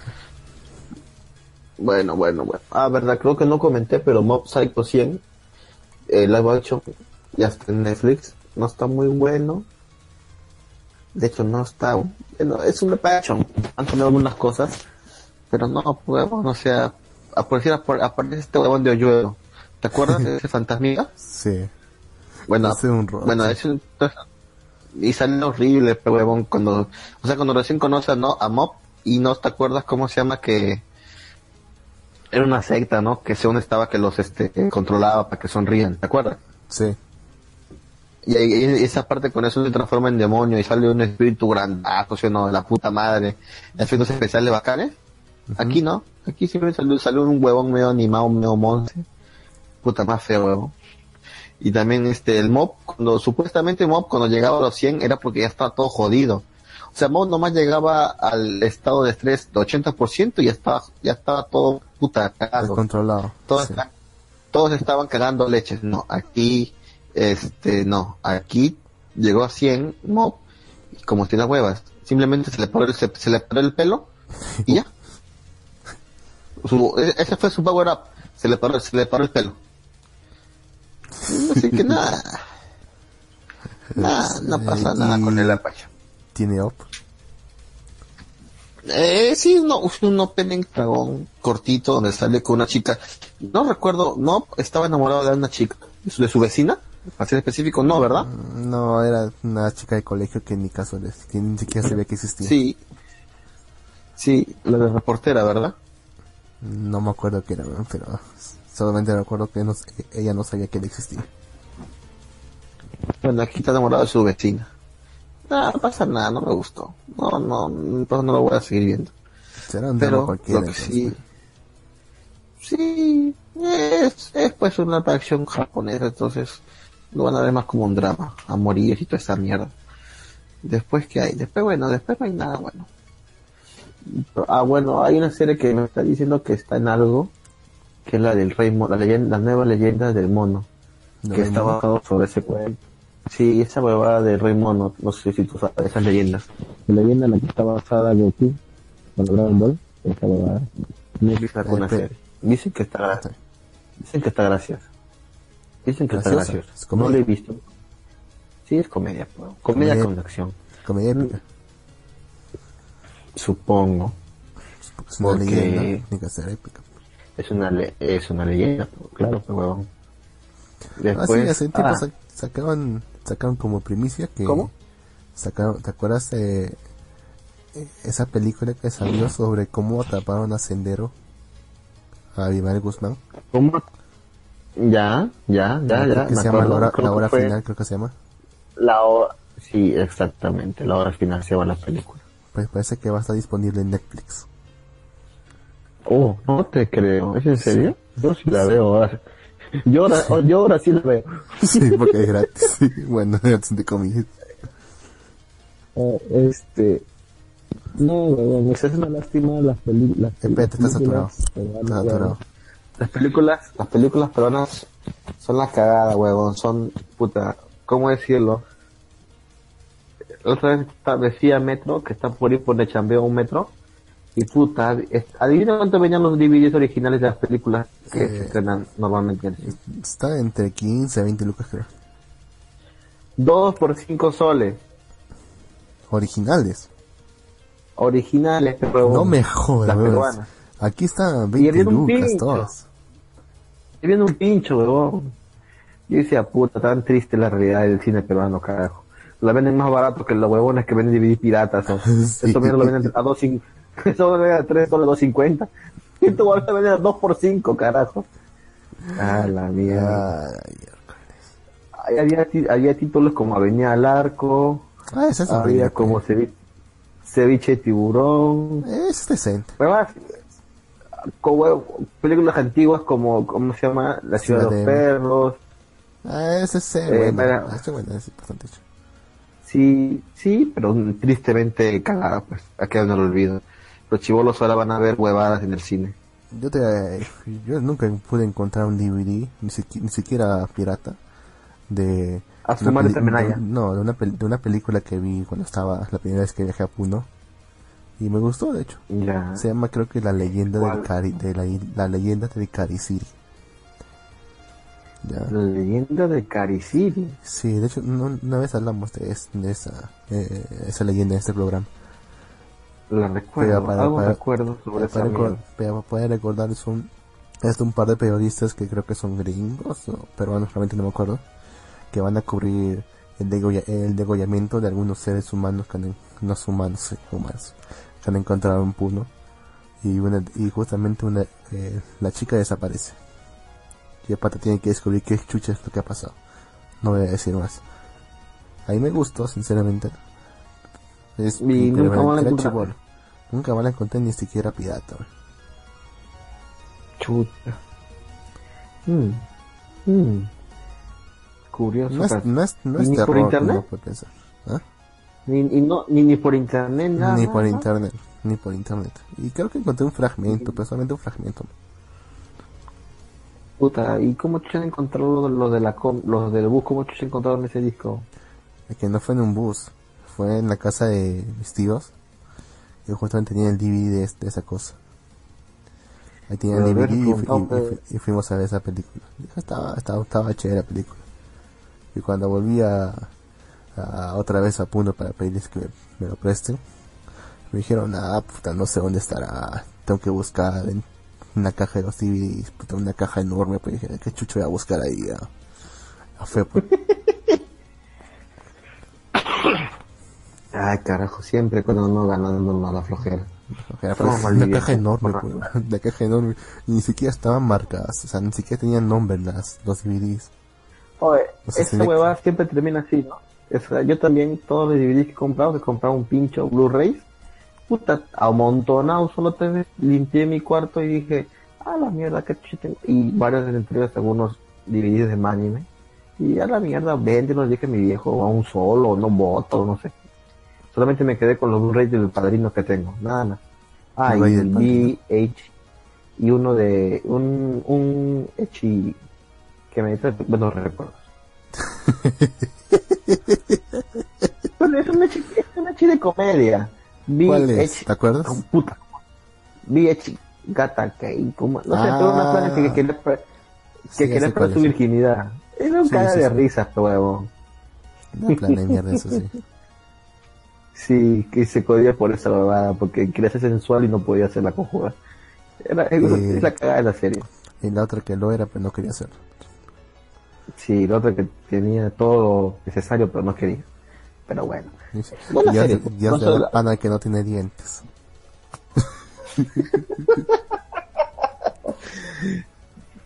Bueno, bueno, bueno. Ah, verdad, creo que no comenté, pero Mob Psycho 100, el live action, ya está en Netflix. No está muy bueno. De hecho, no está. Bueno, es un live action. Han cambiado algunas cosas. Pero no, huevón, o sea, aparece, aparece este huevón de hoyuelo. ¿Te acuerdas de ese fantasmita? Sí. Bueno, un bueno, es un, y sale horrible, pero huevón, cuando, o sea, cuando recién conoces ¿no? a Mob, y no te acuerdas cómo se llama que era una secta, ¿no? Que según estaba que los este controlaba para que sonrían, ¿te acuerdas? Sí. Y, esa parte con eso se transforma en demonio y sale un espíritu grandazo, ¿sí no? De la puta madre, efectos especiales bacanes. Aquí no, aquí siempre salió, salió un huevón medio animado, medio monte. Puta más feo, huevón. Y también este, el mob, cuando, supuestamente mob cuando llegaba a los 100 era porque ya estaba todo jodido. O sea, mob nomás llegaba al estado de estrés de 80% y ya estaba, ya estaba todo puta cagado. Controlado. Todos, sí. esta- todos estaban cagando leches. No, aquí, este, no, aquí llegó a 100 mob y como tiene huevas, simplemente se le paró se, se le paró el pelo y ya. Su- e- ese fue su power up. Se le paró, se le paró el pelo. Así que nada. Nada, no pasa nada con el Apache. Tiene op. Eh, sí, no, un opening dragón cortito donde sale con una chica. No recuerdo, no, estaba enamorado de una chica, de su, de su vecina, para ser específico, no, ¿verdad? No, era una chica de colegio que ni caso les, que ni siquiera sabía que existía. Sí. Sí, la de reportera, ¿verdad? No me acuerdo qué era, pero solamente recuerdo que no- ella no sabía que él existía. Bueno, aquí está enamorado de su vecina. Nada, no pasa nada, no me gustó. No, no, entonces no lo voy a seguir viendo. Será un Pero cualquiera. lo que sí, sí, es, es pues una acción japonesa, entonces lo van a ver más como un drama, a morir y toda esa mierda. Después que hay, después bueno, después no hay nada bueno. Ah, bueno, hay una serie que me está diciendo que está en algo, que es la del rey, Mo- la leyenda, la nueva leyenda del mono, ¿No que está basado sobre ese cuento. Sí, esa huevada del rey mono, no sé si tú sabes esas leyendas. La leyenda en la que está basada Goku, con Dragon Ball, esa huevada. Serie. Dicen que está, dicen que está graciosa. Dicen que está Graciosa, graciosa. No la he visto. Sí, es comedia. Comedia, Comedia. con acción. Comedia épica. Supongo. Es una Porque- leyenda. Tiene que ser épica. Es una, le- es una leyenda, claro, huevón. Ah, sí, Después, hace un tiempo ah, sa- sacaron, sacaron como primicia que... ¿Cómo? Sacaron, ¿te acuerdas de eh, esa película que salió sobre cómo atraparon a Sendero? A Abimael Guzmán. ¿cómo? Ya, ya, ya, ya. que se llama La Hora, creo La que Hora fue Final, creo que se llama. La hora, sí, exactamente, la hora final se llama la película. Pues parece que va a estar disponible en Netflix. Oh, no te creo, ¿es en serio? Yo sí la veo ahora. Yo ahora, oh, yo ahora sí la veo. Sí, porque es gratis. Sí, bueno, gratis de comillas. Eh, este, no, weón, me hace una lástima las, peli las Espérate, estás saturado. películas saturado. Las películas, las películas peruanas son la cagada, huevón, son, puta, ¿cómo decirlo? Otra vez está- decía Metro, que está por ir por el chambeo un metro, y puta, adivina cuánto venían los DVDs originales de las películas que Eh. se estrenan normalmente. Está entre 15 a 20 lucas, creo. Dos por cinco soles, Originales. originales, huevón. No me jodas, Las weón. peruanas. Aquí están Y 20 había un lucas todas. Estoy viendo un pincho, huevón. Yo decía, puta, tan triste la realidad del cine peruano, carajo. La venden más barato que los huevones que venden DVD piratas. ¿no? Sí. Esto lo venden a 2.50. Eso lo venden a 3 soles 2.50. Y esto lo venden a 2 por 5, carajo. Ah, la mierda. Ay, Había, había títulos como Avenida al Arco. ah, esa es Había horrible, como pues. ceviche, ceviche tiburón. Es decente. Huevas, como películas antiguas como, ¿cómo se llama? La ciudad de los Ciudad de- perros. Ah, ese es eh, Eh, bueno. ese bueno, es bastante hecho. Sí, sí, pero tristemente cagada, pues, ha quedado en el olvido. Los chivolos ahora van a ver huevadas en el cine. Yo te, yo nunca pude encontrar un DVD, ni, siqui- ni siquiera pirata, de... A su una también haya. No, de una, de una película que vi cuando estaba la primera vez que viajé a Puno. Y me gustó, de hecho. Ya. Se llama creo que La leyenda del de la, la leyenda de Cariciri. Ya. La leyenda de Cariciri. Sí, de hecho, no- una vez hablamos de, es- de esa, eh, esa leyenda en este programa. La recuerdo, para- algo para- recuerdo sobre esa para, recor- mierda. para poder recordar es un, es de un par de periodistas que creo que son gringos o peruanos, realmente no me acuerdo, que van a cubrir el, degolla- el degollamiento de algunos seres humanos que han, no son humanos, sí, humanos, que han encontrado en Puno y una, y justamente una, eh, la chica desaparece. Y el pata tiene que descubrir qué chucha es lo que ha pasado. No voy a decir más. Ahí me gustó, sinceramente. Es, Y nunca. Nunca van a encontrar ni siquiera pirata. güey. Chuta. Mm. Mm. curioso. No es, no es, no ¿Y es ni por terror, internet? como uno puede pensar. ¿Ah? Ni, y no, ni, ni por internet, nada. Ni por internet, ni por internet. Y creo que encontré un fragmento, personalmente un fragmento. Puta, ¿y cómo chucha encontrado lo de la com, los del bus? ¿Cómo chucha encontraron ese disco? Es que no fue en un bus, fue en la casa de mis tíos. Y justamente tenía el DVD de, de esa cosa. Ahí tenía el DVD y, fu- fuimos a ver esa película. Estaba, estaba, estaba chévere la película. Y cuando volví a, a- otra vez a punto para pedirles que me, me lo presten, me dijeron, ah, puta, no sé dónde estará. Tengo que buscar en una caja de los DVDs, puta, una caja enorme. Pues dije, ¿qué chucho voy a buscar ahí? A, a fe, pues. Ay, carajo, siempre cuando no ganando no la flojera. Estamos pues, una caja enorme, pues, una caja enorme. Y ni siquiera estaban marcadas, o sea, ni siquiera tenían nombre las, los DVDs. Oye, O sea, esa huevada siempre termina así, ¿no? O sea, yo también, todos los DVDs que he comprado, he comprado un pincho Blu-ray. Puta, amontonado, solo te ves, limpié mi cuarto y dije, ah, la mierda, qué tengo. Y varios de entre ellos algunos DVDs de anime. Y a la mierda, véndelos, dije a mi viejo, a un solo, no voto, no sé. Solamente me quedé con los Blu-rays del padrino que tengo, nada más. Ah, y Blu-ray el. VH y uno de un un Echi que me trae buenos recuerdos. Bueno, es un Echi, es un Echi de comedia. ¿Cuál es? ¿Te acuerdas? Oh, puta. VH Gata como no sé, Ah. una plana que quería Sí, que quería perder cuál su virginidad. Es un Sí, cara sí, de sí. risa, este huevo. Una plana de mierda, eso sí. Sí, que se codía por esa babada, porque quería ser sensual y no podía hacer la conjuga. Era, es, Eh. es la cagada de la serie. Y la otra que lo era, pero no quería hacerlo. Sí, la otra que tenía todo necesario, pero no quería. Pero bueno. Buena Dios, serie, Dios no de la pana que no tiene dientes.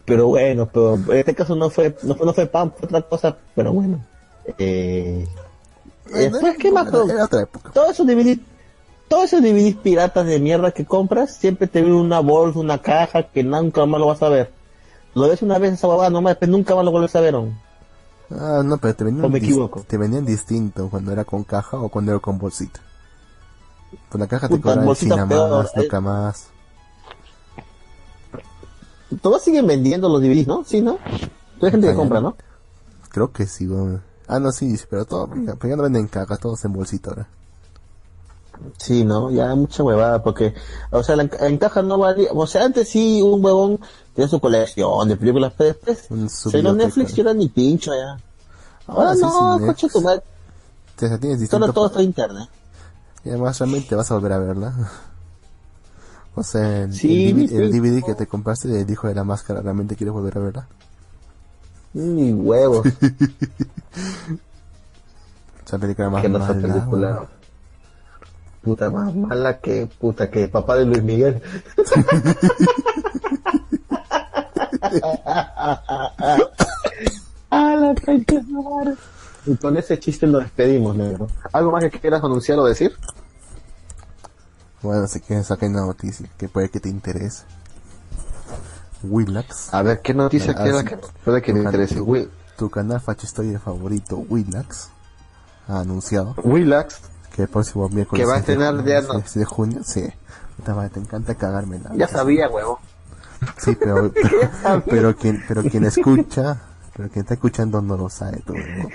Pero bueno, pero en este caso no fue, no fue, no fue pan, fue otra cosa, pero bueno. Eh, después, ¿qué más? Era, era otra época. Todos esos DVDs, todos esos DVDs piratas de mierda que compras, siempre te viene una bolsa, una caja que nunca más lo vas a ver. Lo ves una vez esa babada nomás, pero nunca más lo vuelves a ver. ¿no? Ah, no, pero te venían, ¿O me dis- equivoco? te venían distinto cuando era con caja o cuando era con bolsita. Con la caja te cobraban China más, eh. nunca más. Todos siguen vendiendo los DVDs, ¿no? Sí, ¿no? Hay gente que compra. ¿no? Creo que sí, weón. Ah, no, sí, sí, pero todo, pero ya no venden cajas, todos en bolsita ahora. Sí, ¿no? Ya mucha huevada, porque, o sea, la, en caja no valía, o sea, antes sí un huevón tenía su colección de películas, pero después, se lo. Netflix yo era ni pincho ya. Ahora Ahora sí, no, sin coche tu madre, solo todo está en internet. Y además realmente vas a volver a verla. O sea, el, Sí, el, DVD, sí. el DVD que te compraste del hijo de la máscara, ¿realmente quieres volver a verla? Ni huevos, Esa película más que no esa mala, película. Puta más mala que, puta que papá de Luis Miguel. la de. Y con ese chiste nos despedimos, negro. ¿Algo más que quieras anunciar o decir? Bueno, si quieres sacar una noticia que puede que te interese. Willax, A ver, ¿qué noticia Ah, queda sí. que puede que can- interese? Tu canal fachistoide favorito, Willax, ha anunciado Willax, que el próximo miércoles Que va a 6 de estrenar 6 de junio, sí. Te encanta cagármela. ya sabía, huevo. Sí, pero, pero, pero quien, pero quien escucha, pero quien está escuchando no lo sabe todo. ¿no?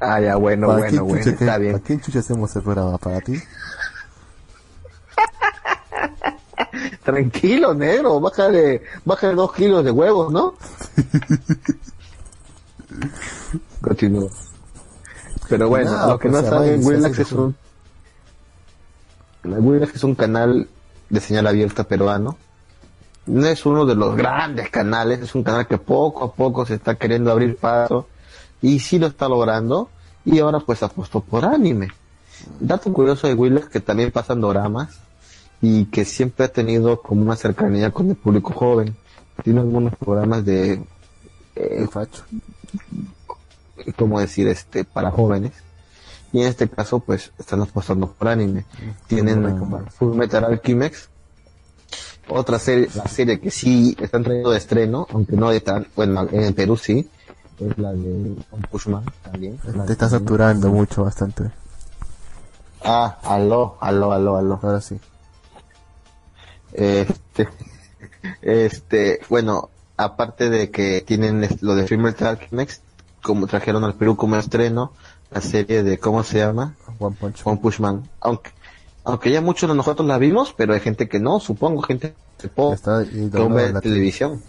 Ah, ya, bueno, ¿Para bueno, bueno, chucha está bien. ¿Para quién chucha hacemos el programa? ¿Para ti? Tranquilo, negro, bájale, bájale dos kilos de huevos, ¿no? Continúo. Pero bueno, No, lo que pues, no a saben, Willax es un... Willax es un canal de señal abierta peruano. No es uno de los grandes canales, es un canal que poco a poco se está queriendo abrir paso y sí lo está logrando y ahora pues apostó por anime. Dato curioso de Willax que también pasan doramas y que siempre ha tenido como una cercanía con el público joven. Tiene algunos programas de, eh, facho. ¿cómo decir? Este, para jóvenes. Y en este caso, pues, están apostando por anime. Tienen Fullmetal. uh, Full Metal Alchemist. Otra serie, la serie que sí están trayendo de estreno, aunque no de tan, bueno, en el Perú sí, es la de One Punch Man también. Te está saturando mucho, bastante. Ah, aló, aló, aló, aló. Ahora sí. Este, este, bueno, aparte de que tienen lo de Filmer Next, como trajeron al Perú como estreno, la serie de, ¿cómo se llama? One Punch Man. One Man. Aunque, aunque ya muchos de nosotros la vimos, pero hay gente que no, supongo, gente que poco, Está y que doblada ve en la televisión.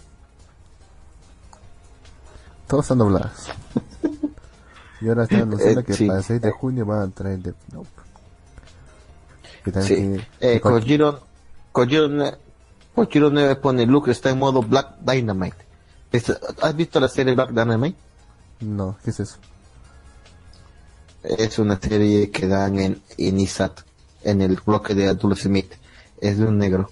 Todos están dobladas. y ahora están anunciando Eh, que sí. para el 6 de junio van a traer. Que también Sí. Eh, Kojiro, Kojiro, Ne- Kojiro Neve pone Luke está en modo Black Dynamite. ¿Has visto la serie Black Dynamite? No, ¿qué es eso? Es una serie que dan en, en ISAT, en el bloque de Adult Smith. Es de un negro.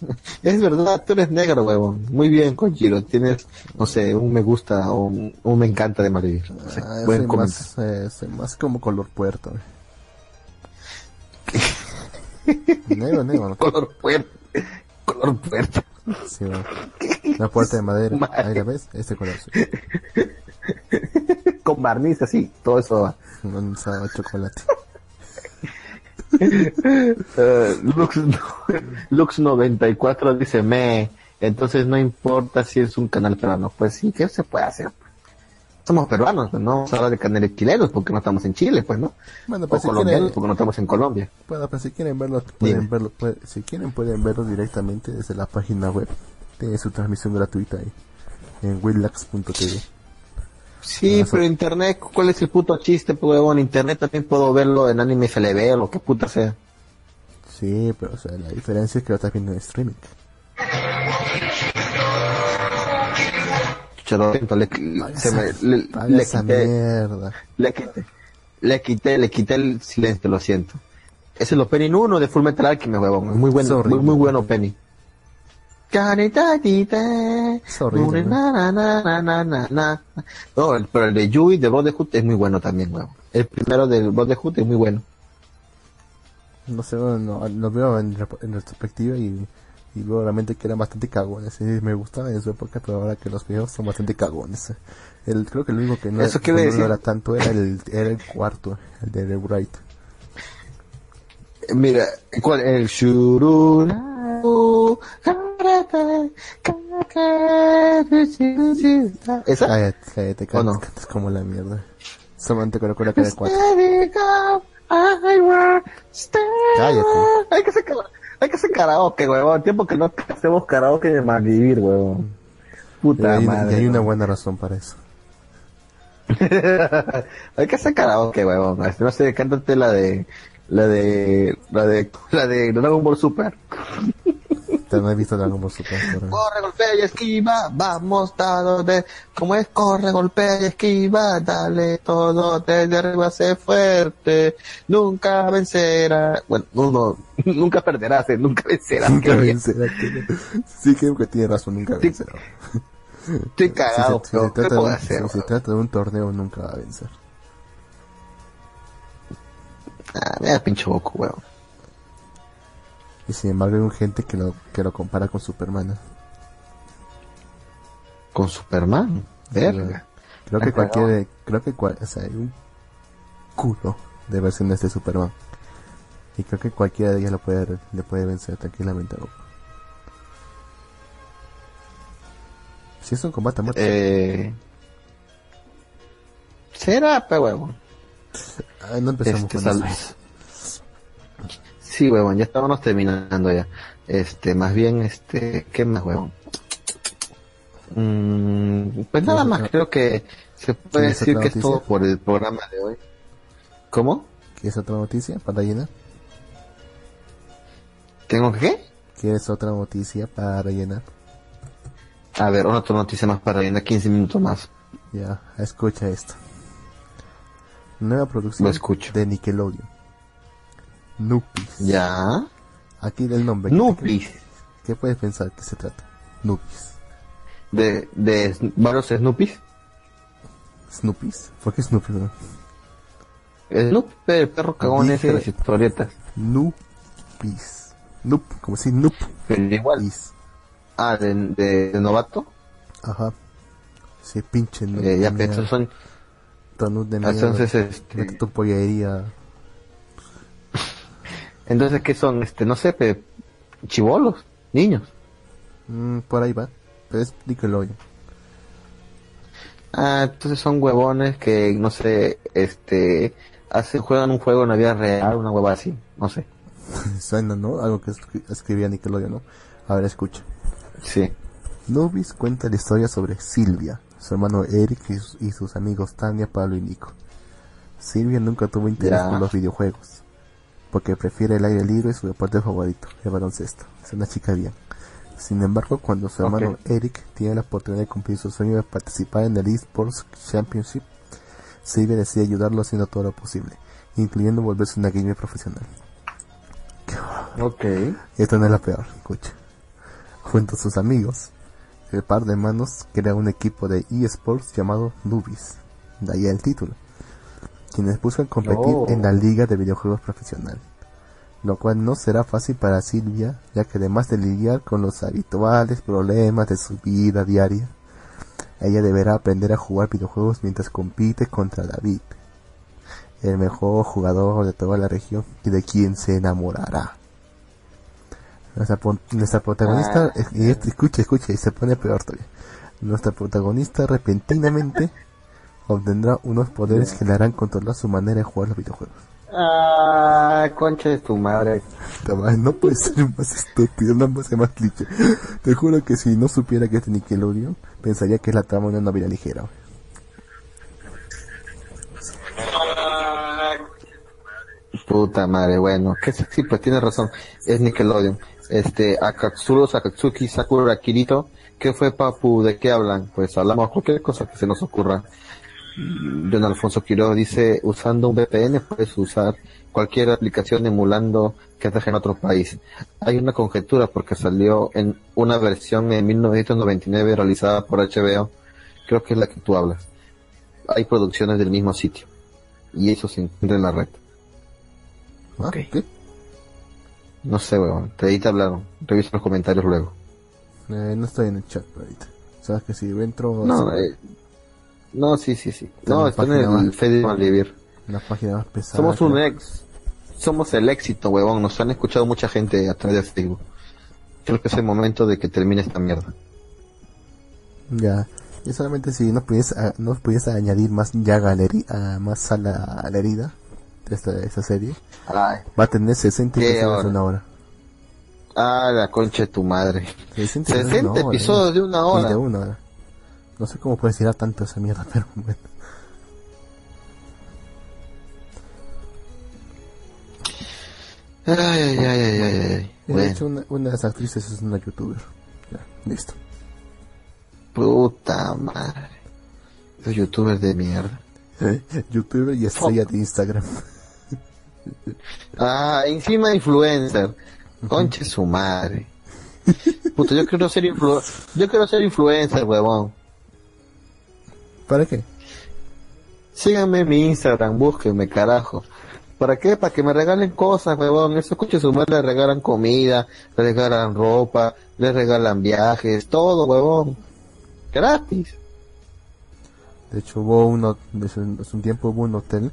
es verdad, tú eres negro, huevón. Muy bien, Kojiro. Tienes, no sé, un me gusta o un, un me encanta de. No sé, Ah, buen más, eh, más como color puerto. negro, negro. ¿no? Color puerto. Color puerto. Sí, va. La puerta de madera. Madre. Ahí la ves, este color. sí. Con barniz así, todo eso va. Un sábado de chocolate. Eh, Lux, Lux 94 dice me, entonces no importa si es un canal peruano. Pues sí, ¿qué se puede hacer? Somos peruanos, pues, no vamos a hablar de canales chilenos porque no estamos en Chile, pues, ¿no? Bueno, O pues si colombianos quieren, porque no estamos en Colombia. bueno, pues si quieren verlo, pueden verlo, puede- si quieren pueden verlo directamente desde la página web. Tiene su transmisión gratuita ahí. En willax.tv. Sí, pero internet, ¿cuál es el puto chiste, pues, huevón? Internet también puedo verlo en anime FLV o lo que puta sea. Sí, pero o sea, la diferencia es que lo estás viendo en streaming. Siento, le, se me- le- le esa quité, mierda. le quité, le quité, le quité el silencio, lo siento. Es el opening 1 de Full Metal Alchemist, huevón. Muy bueno, muy, muy buen opening. Na, na. No, el- pero el de Yui de Brotherhood es muy bueno también, huevón. El primero del Brotherhood es muy bueno. No sé, bueno, no, lo veo en, retrospectiva y, y veo realmente que eran bastante cagones. Y me gustaba en su época, pero ahora que los veo son bastante cagones. El, creo que el único que no, Eso que no era tanto era el, era el cuarto, el de Rewrite. Eh, Mira, ¿cuál? El Kakara, ¿Esa? Cállate, cállate, ¿O cállate, no? cantas como la mierda. Solamente recuerdo que era el cuarto. Cállate. Hay que hacer, hay que hacer karaoke, huevón. Tiempo que no hacemos karaoke de malvivir, huevón. Y Puta hay, y madre. hay una buena razón para eso. hay que hacer karaoke, huevón. Este, No sé, cántate la de, la de, la de, la de Dragon Ball Super. Te no he visto Dragon Ball Super. pero- Corre, golpea y esquiva, vamos, dado de, como es, corre, golpea y esquiva, dale todo, desde arriba sé fuerte, nunca vencerá, bueno, no, no, nunca perderás, eh, nunca vencerás, Nunca Sí, creo que tiene razón, nunca Sí. vencerá. estoy cagado, si, se, si se ¿qué trata puedo un, hacer? si se weón? trata de un torneo, nunca va a vencer. Ah, me da pinche Goku, weón. Y sin embargo hay un gente que lo, que lo compara con Superman. Con Superman, verga. Creo que cualquier, creo que cual, o sea, hay un culo de versiones de Superman. Y creo que cualquiera de ellas lo puede, le puede vencer tranquilamente a Goku. Si es un combate a muerte. Eh, será, pe no empezamos Este, con eso. Sí, huevón, ya estábamos terminando ya. Este, más bien, este, ¿qué más, huevón? Mm, pues nada más, creo que se puede ¿Tienes decir que es todo por el programa de hoy. ¿Cómo? ¿Quieres otra noticia para llenar? ¿Tengo qué? ¿Quieres otra noticia para rellenar? A ver, una otra noticia más para llenar 15 minutos más. Ya, escucha esto. Nueva producción Lo escucho. de Nickelodeon. Nupis. Ya. Aquí del nombre. ¿qué- Nupis. ¿Qué puedes pensar que se trata? Nupis. De, de varios Snoopys. Snoopies. ¿Por qué Snoopy? no? Snoop, el perro cagón ese de las historietas. Nupis. Nup, como si Nup. Pero igual. Is. Ah, de, de, de novato. Ajá. Sí, pinche no. Eh, ya pensó, son... Entonces, este... Tu pollería. Entonces, ¿qué son? Este, no sé, pe... chivolos, niños. Mm, por ahí va. Pero es Nickelodeon. Ah, entonces son huevones que, no sé, este, hacen, juegan un juego en la vida real, una hueva así, no sé. Suena, ¿no? Algo que escri- escribía Nickelodeon, ¿no? A ver, escucha. Sí. Nubis cuenta la historia sobre Silvia, su hermano Eric y sus, y sus amigos Tania, Pablo y Nico. Silvia nunca tuvo interés Ya. por los videojuegos, porque prefiere el aire libre y su deporte favorito, el baloncesto. Es una chica bien. Sin embargo, cuando su hermano Eric tiene la oportunidad de cumplir su sueño de participar en el eSports Championship, Silvia decide ayudarlo haciendo todo lo posible, incluyendo volverse una gamer profesional. Ok. Y esto no es la peor, escucha. Junto a sus amigos, el par de hermanos crea un equipo de eSports llamado Nubis, de ahí el título, quienes buscan competir en la liga de videojuegos profesional, lo cual no será fácil para Silvia, ya que además de lidiar con los habituales problemas de su vida diaria, ella deberá aprender a jugar videojuegos mientras compite contra David, el mejor jugador de toda la región y de quien se enamorará. Nuestra, protagonista, Ah. esto- escucha, escucha, y se pone peor todavía. Nuestra protagonista repentinamente obtendrá unos poderes que le harán controlar su manera de jugar los videojuegos. Ah, concha de tu madre. No puede ser más estúpido, no puede ser más cliché. Te juro que si no supiera que es de Nickelodeon, pensaría que es la trama de una novela ligera. Puta madre, bueno, que sí, pues tiene razón, es Nickelodeon. Este, Akatsuro, Sakatsuki, Sakura, Kirito, ¿qué fue Papu? ¿De qué hablan? Pues hablamos cualquier cosa que se nos ocurra. Don Alfonso Quiroz dice, usando un VPN puedes usar cualquier aplicación emulando que te en otro país. Hay una conjetura porque salió en una versión en 1999 realizada por HBO, creo que es la que tú hablas. Hay producciones del mismo sitio y eso se encuentra en la red. ¿Ah? Ok. ¿Qué? No sé, weón. Te ahí te hablaron. Revisa los comentarios luego. Eh, no estoy en el chat ahorita. Sabes que si entro No, eh, no, sí, sí, sí. Está en No, la está en el más. Facebook Vivir. la página más pesada. Somos un ex. Somos el éxito, huevón. Nos han escuchado mucha gente a través de Facebook. Creo que es el momento de que termine esta mierda. Ya. Y solamente si no pudiese, ah, no pudiese añadir más llaga a la heri- ah, más sal a la herida de esta, de esta serie, Ay. va a tener 60 ¿Qué episodios de una hora. Ah, la concha de tu madre. 60, 60 de una hora, episodios de una hora. Y de una hora. No sé cómo puedes ir a tanto esa mierda, pero bueno. Ay, ay, ay, ay, ay, ay. De Bueno, hecho, una, una de las actrices es una youtuber. Ya, listo. puta madre. Esos youtubers de mierda. youtuber y estrella de Instagram. Ah, encima influencer. Conche su madre. Puta, yo quiero ser influ yo quiero ser influencer, huevón. ¿Para qué? Síganme en mi Instagram, búsquenme, carajo. ¿Para qué? Para que me regalen cosas, huevón. Eso escuche su madre, le regalan comida, le regalan ropa, le regalan viajes, todo, huevón. Gratis. De hecho, hubo uno, hace un tiempo hubo un hotel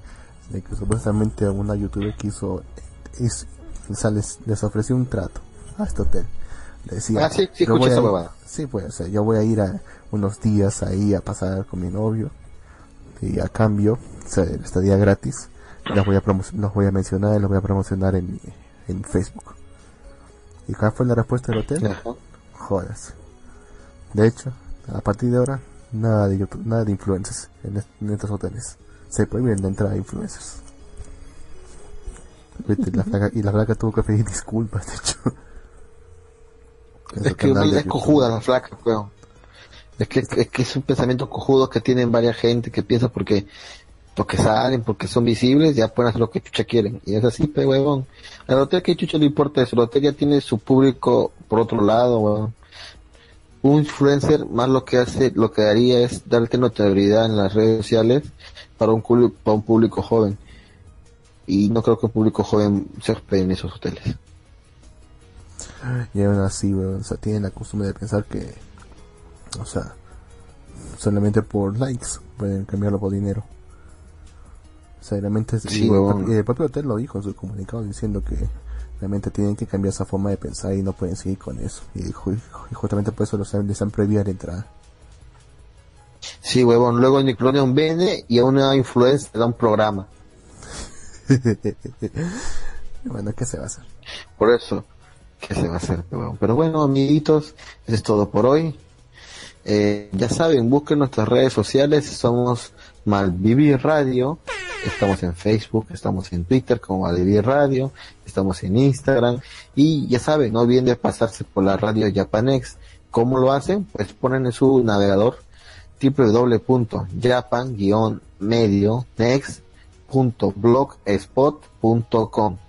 de que supuestamente una youtuber quiso, es- o sea, les, les ofreció un trato a este hotel. Le decía, Ah, sí, sí, yo escuché voy a esa. Sí, pues, o sea, yo voy a ir a unos días ahí a pasar con mi novio y a cambio, o sea, estadía gratis, los voy a los voy a mencionar y los voy a promocionar en, en Facebook. ¿Y cuál fue la respuesta del hotel? Ajá. Jodas. De hecho, a partir de ahora, nada de YouTube, nada de influencers en, est- en estos hoteles. Se prohíben la entrada de influencers. Viste, la flaca- y la flaca tuvo que pedir disculpas, de hecho. Es que es cojuda la flaca, weón. Es que, es que es un pensamiento cojudo que tienen varias gente que piensa porque, porque salen, porque son visibles, ya pueden hacer lo que chucha quieren. Y es así, pe huevón. Al hotel que chucha le importa eso, hotel ya tiene su público por otro lado, weón. Un influencer más lo que hace, lo que haría es darte notoriedad en las redes sociales para un, para un público joven. Y no creo que un público joven se hospede en esos hoteles. Y aún así, weón, o sea, tienen la costumbre de pensar que, o sea, solamente por likes, pueden cambiarlo por dinero. O sea, realmente Sí, y el, el propio hotel lo dijo en su comunicado diciendo que realmente tienen que cambiar esa forma de pensar y no pueden seguir con eso. Y, ju- y justamente por eso los han- les han prohibido la entrada. Sí, huevón. Luego Nickelodeon viene y a una influencer le da un programa. bueno, ¿qué se va a hacer? Por eso, ¿qué se va a hacer? huevón? Pero bueno, amiguitos, eso es todo por hoy. Eh, ya saben, busquen nuestras redes sociales. Somos Malvivir Radio. Estamos en Facebook, estamos en Twitter como Malvivir Radio. Estamos en Instagram. Y ya saben, no olviden de pasarse por la radio Japanex. ¿Cómo lo hacen? Pues ponen en su navegador www.japan-next.blogspot.com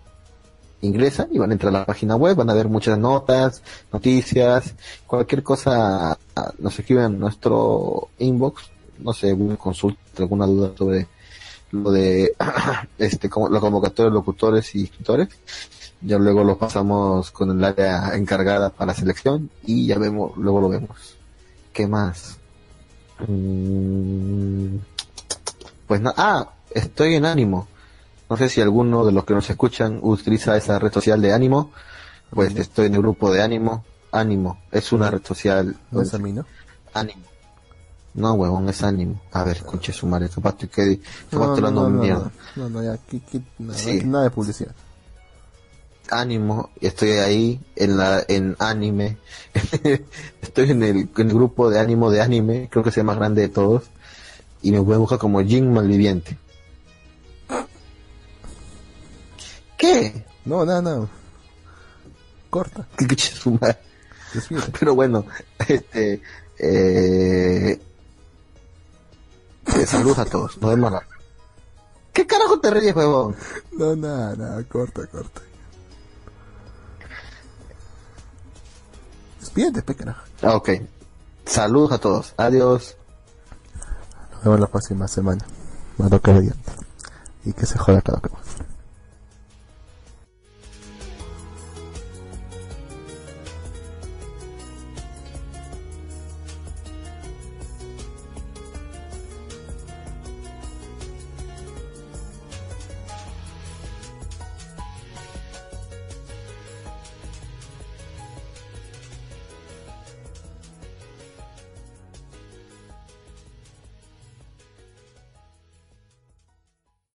ingresan y van a entrar a la página web, van a ver muchas notas, noticias, cualquier cosa, ah, nos escriben en nuestro inbox, no sé, alguna consulta, alguna duda sobre lo de este como la convocatoria de locutores y escritores. Ya luego lo pasamos con el área encargada para selección y ya vemos, luego lo vemos. ¿Qué más? Mm, Pues nada, ah, estoy en ánimo. No sé si alguno de los que nos escuchan utiliza esa red social de ánimo. Pues estoy en el grupo de ánimo. Ánimo, es una red social. No es a mí, ¿no? Ánimo. No, huevón, es ánimo. A ver, escuche su madre, capaz estoy que capaz No, no, no, no, mierda. no, no, ya, qui- nada, Sí. nada de publicidad. Ánimo, estoy ahí en la en anime. estoy en el, en el grupo de ánimo de anime, creo que es el más grande de todos. Y me pueden buscar como Jin Malviviente. ¿Qué? No, nada, nada. Corta, ¿Qué coche su madre? despídete. Pero bueno, este eh, saludos a todos, nos vemos la- ¿Qué carajo te ríes, huevón? No, nada, nada, corta, corta. Despídete, pe carajo. Ah, ok. Saludos a todos. Adiós. Nos vemos la próxima semana. Más lo que. Y que se joda cada uno.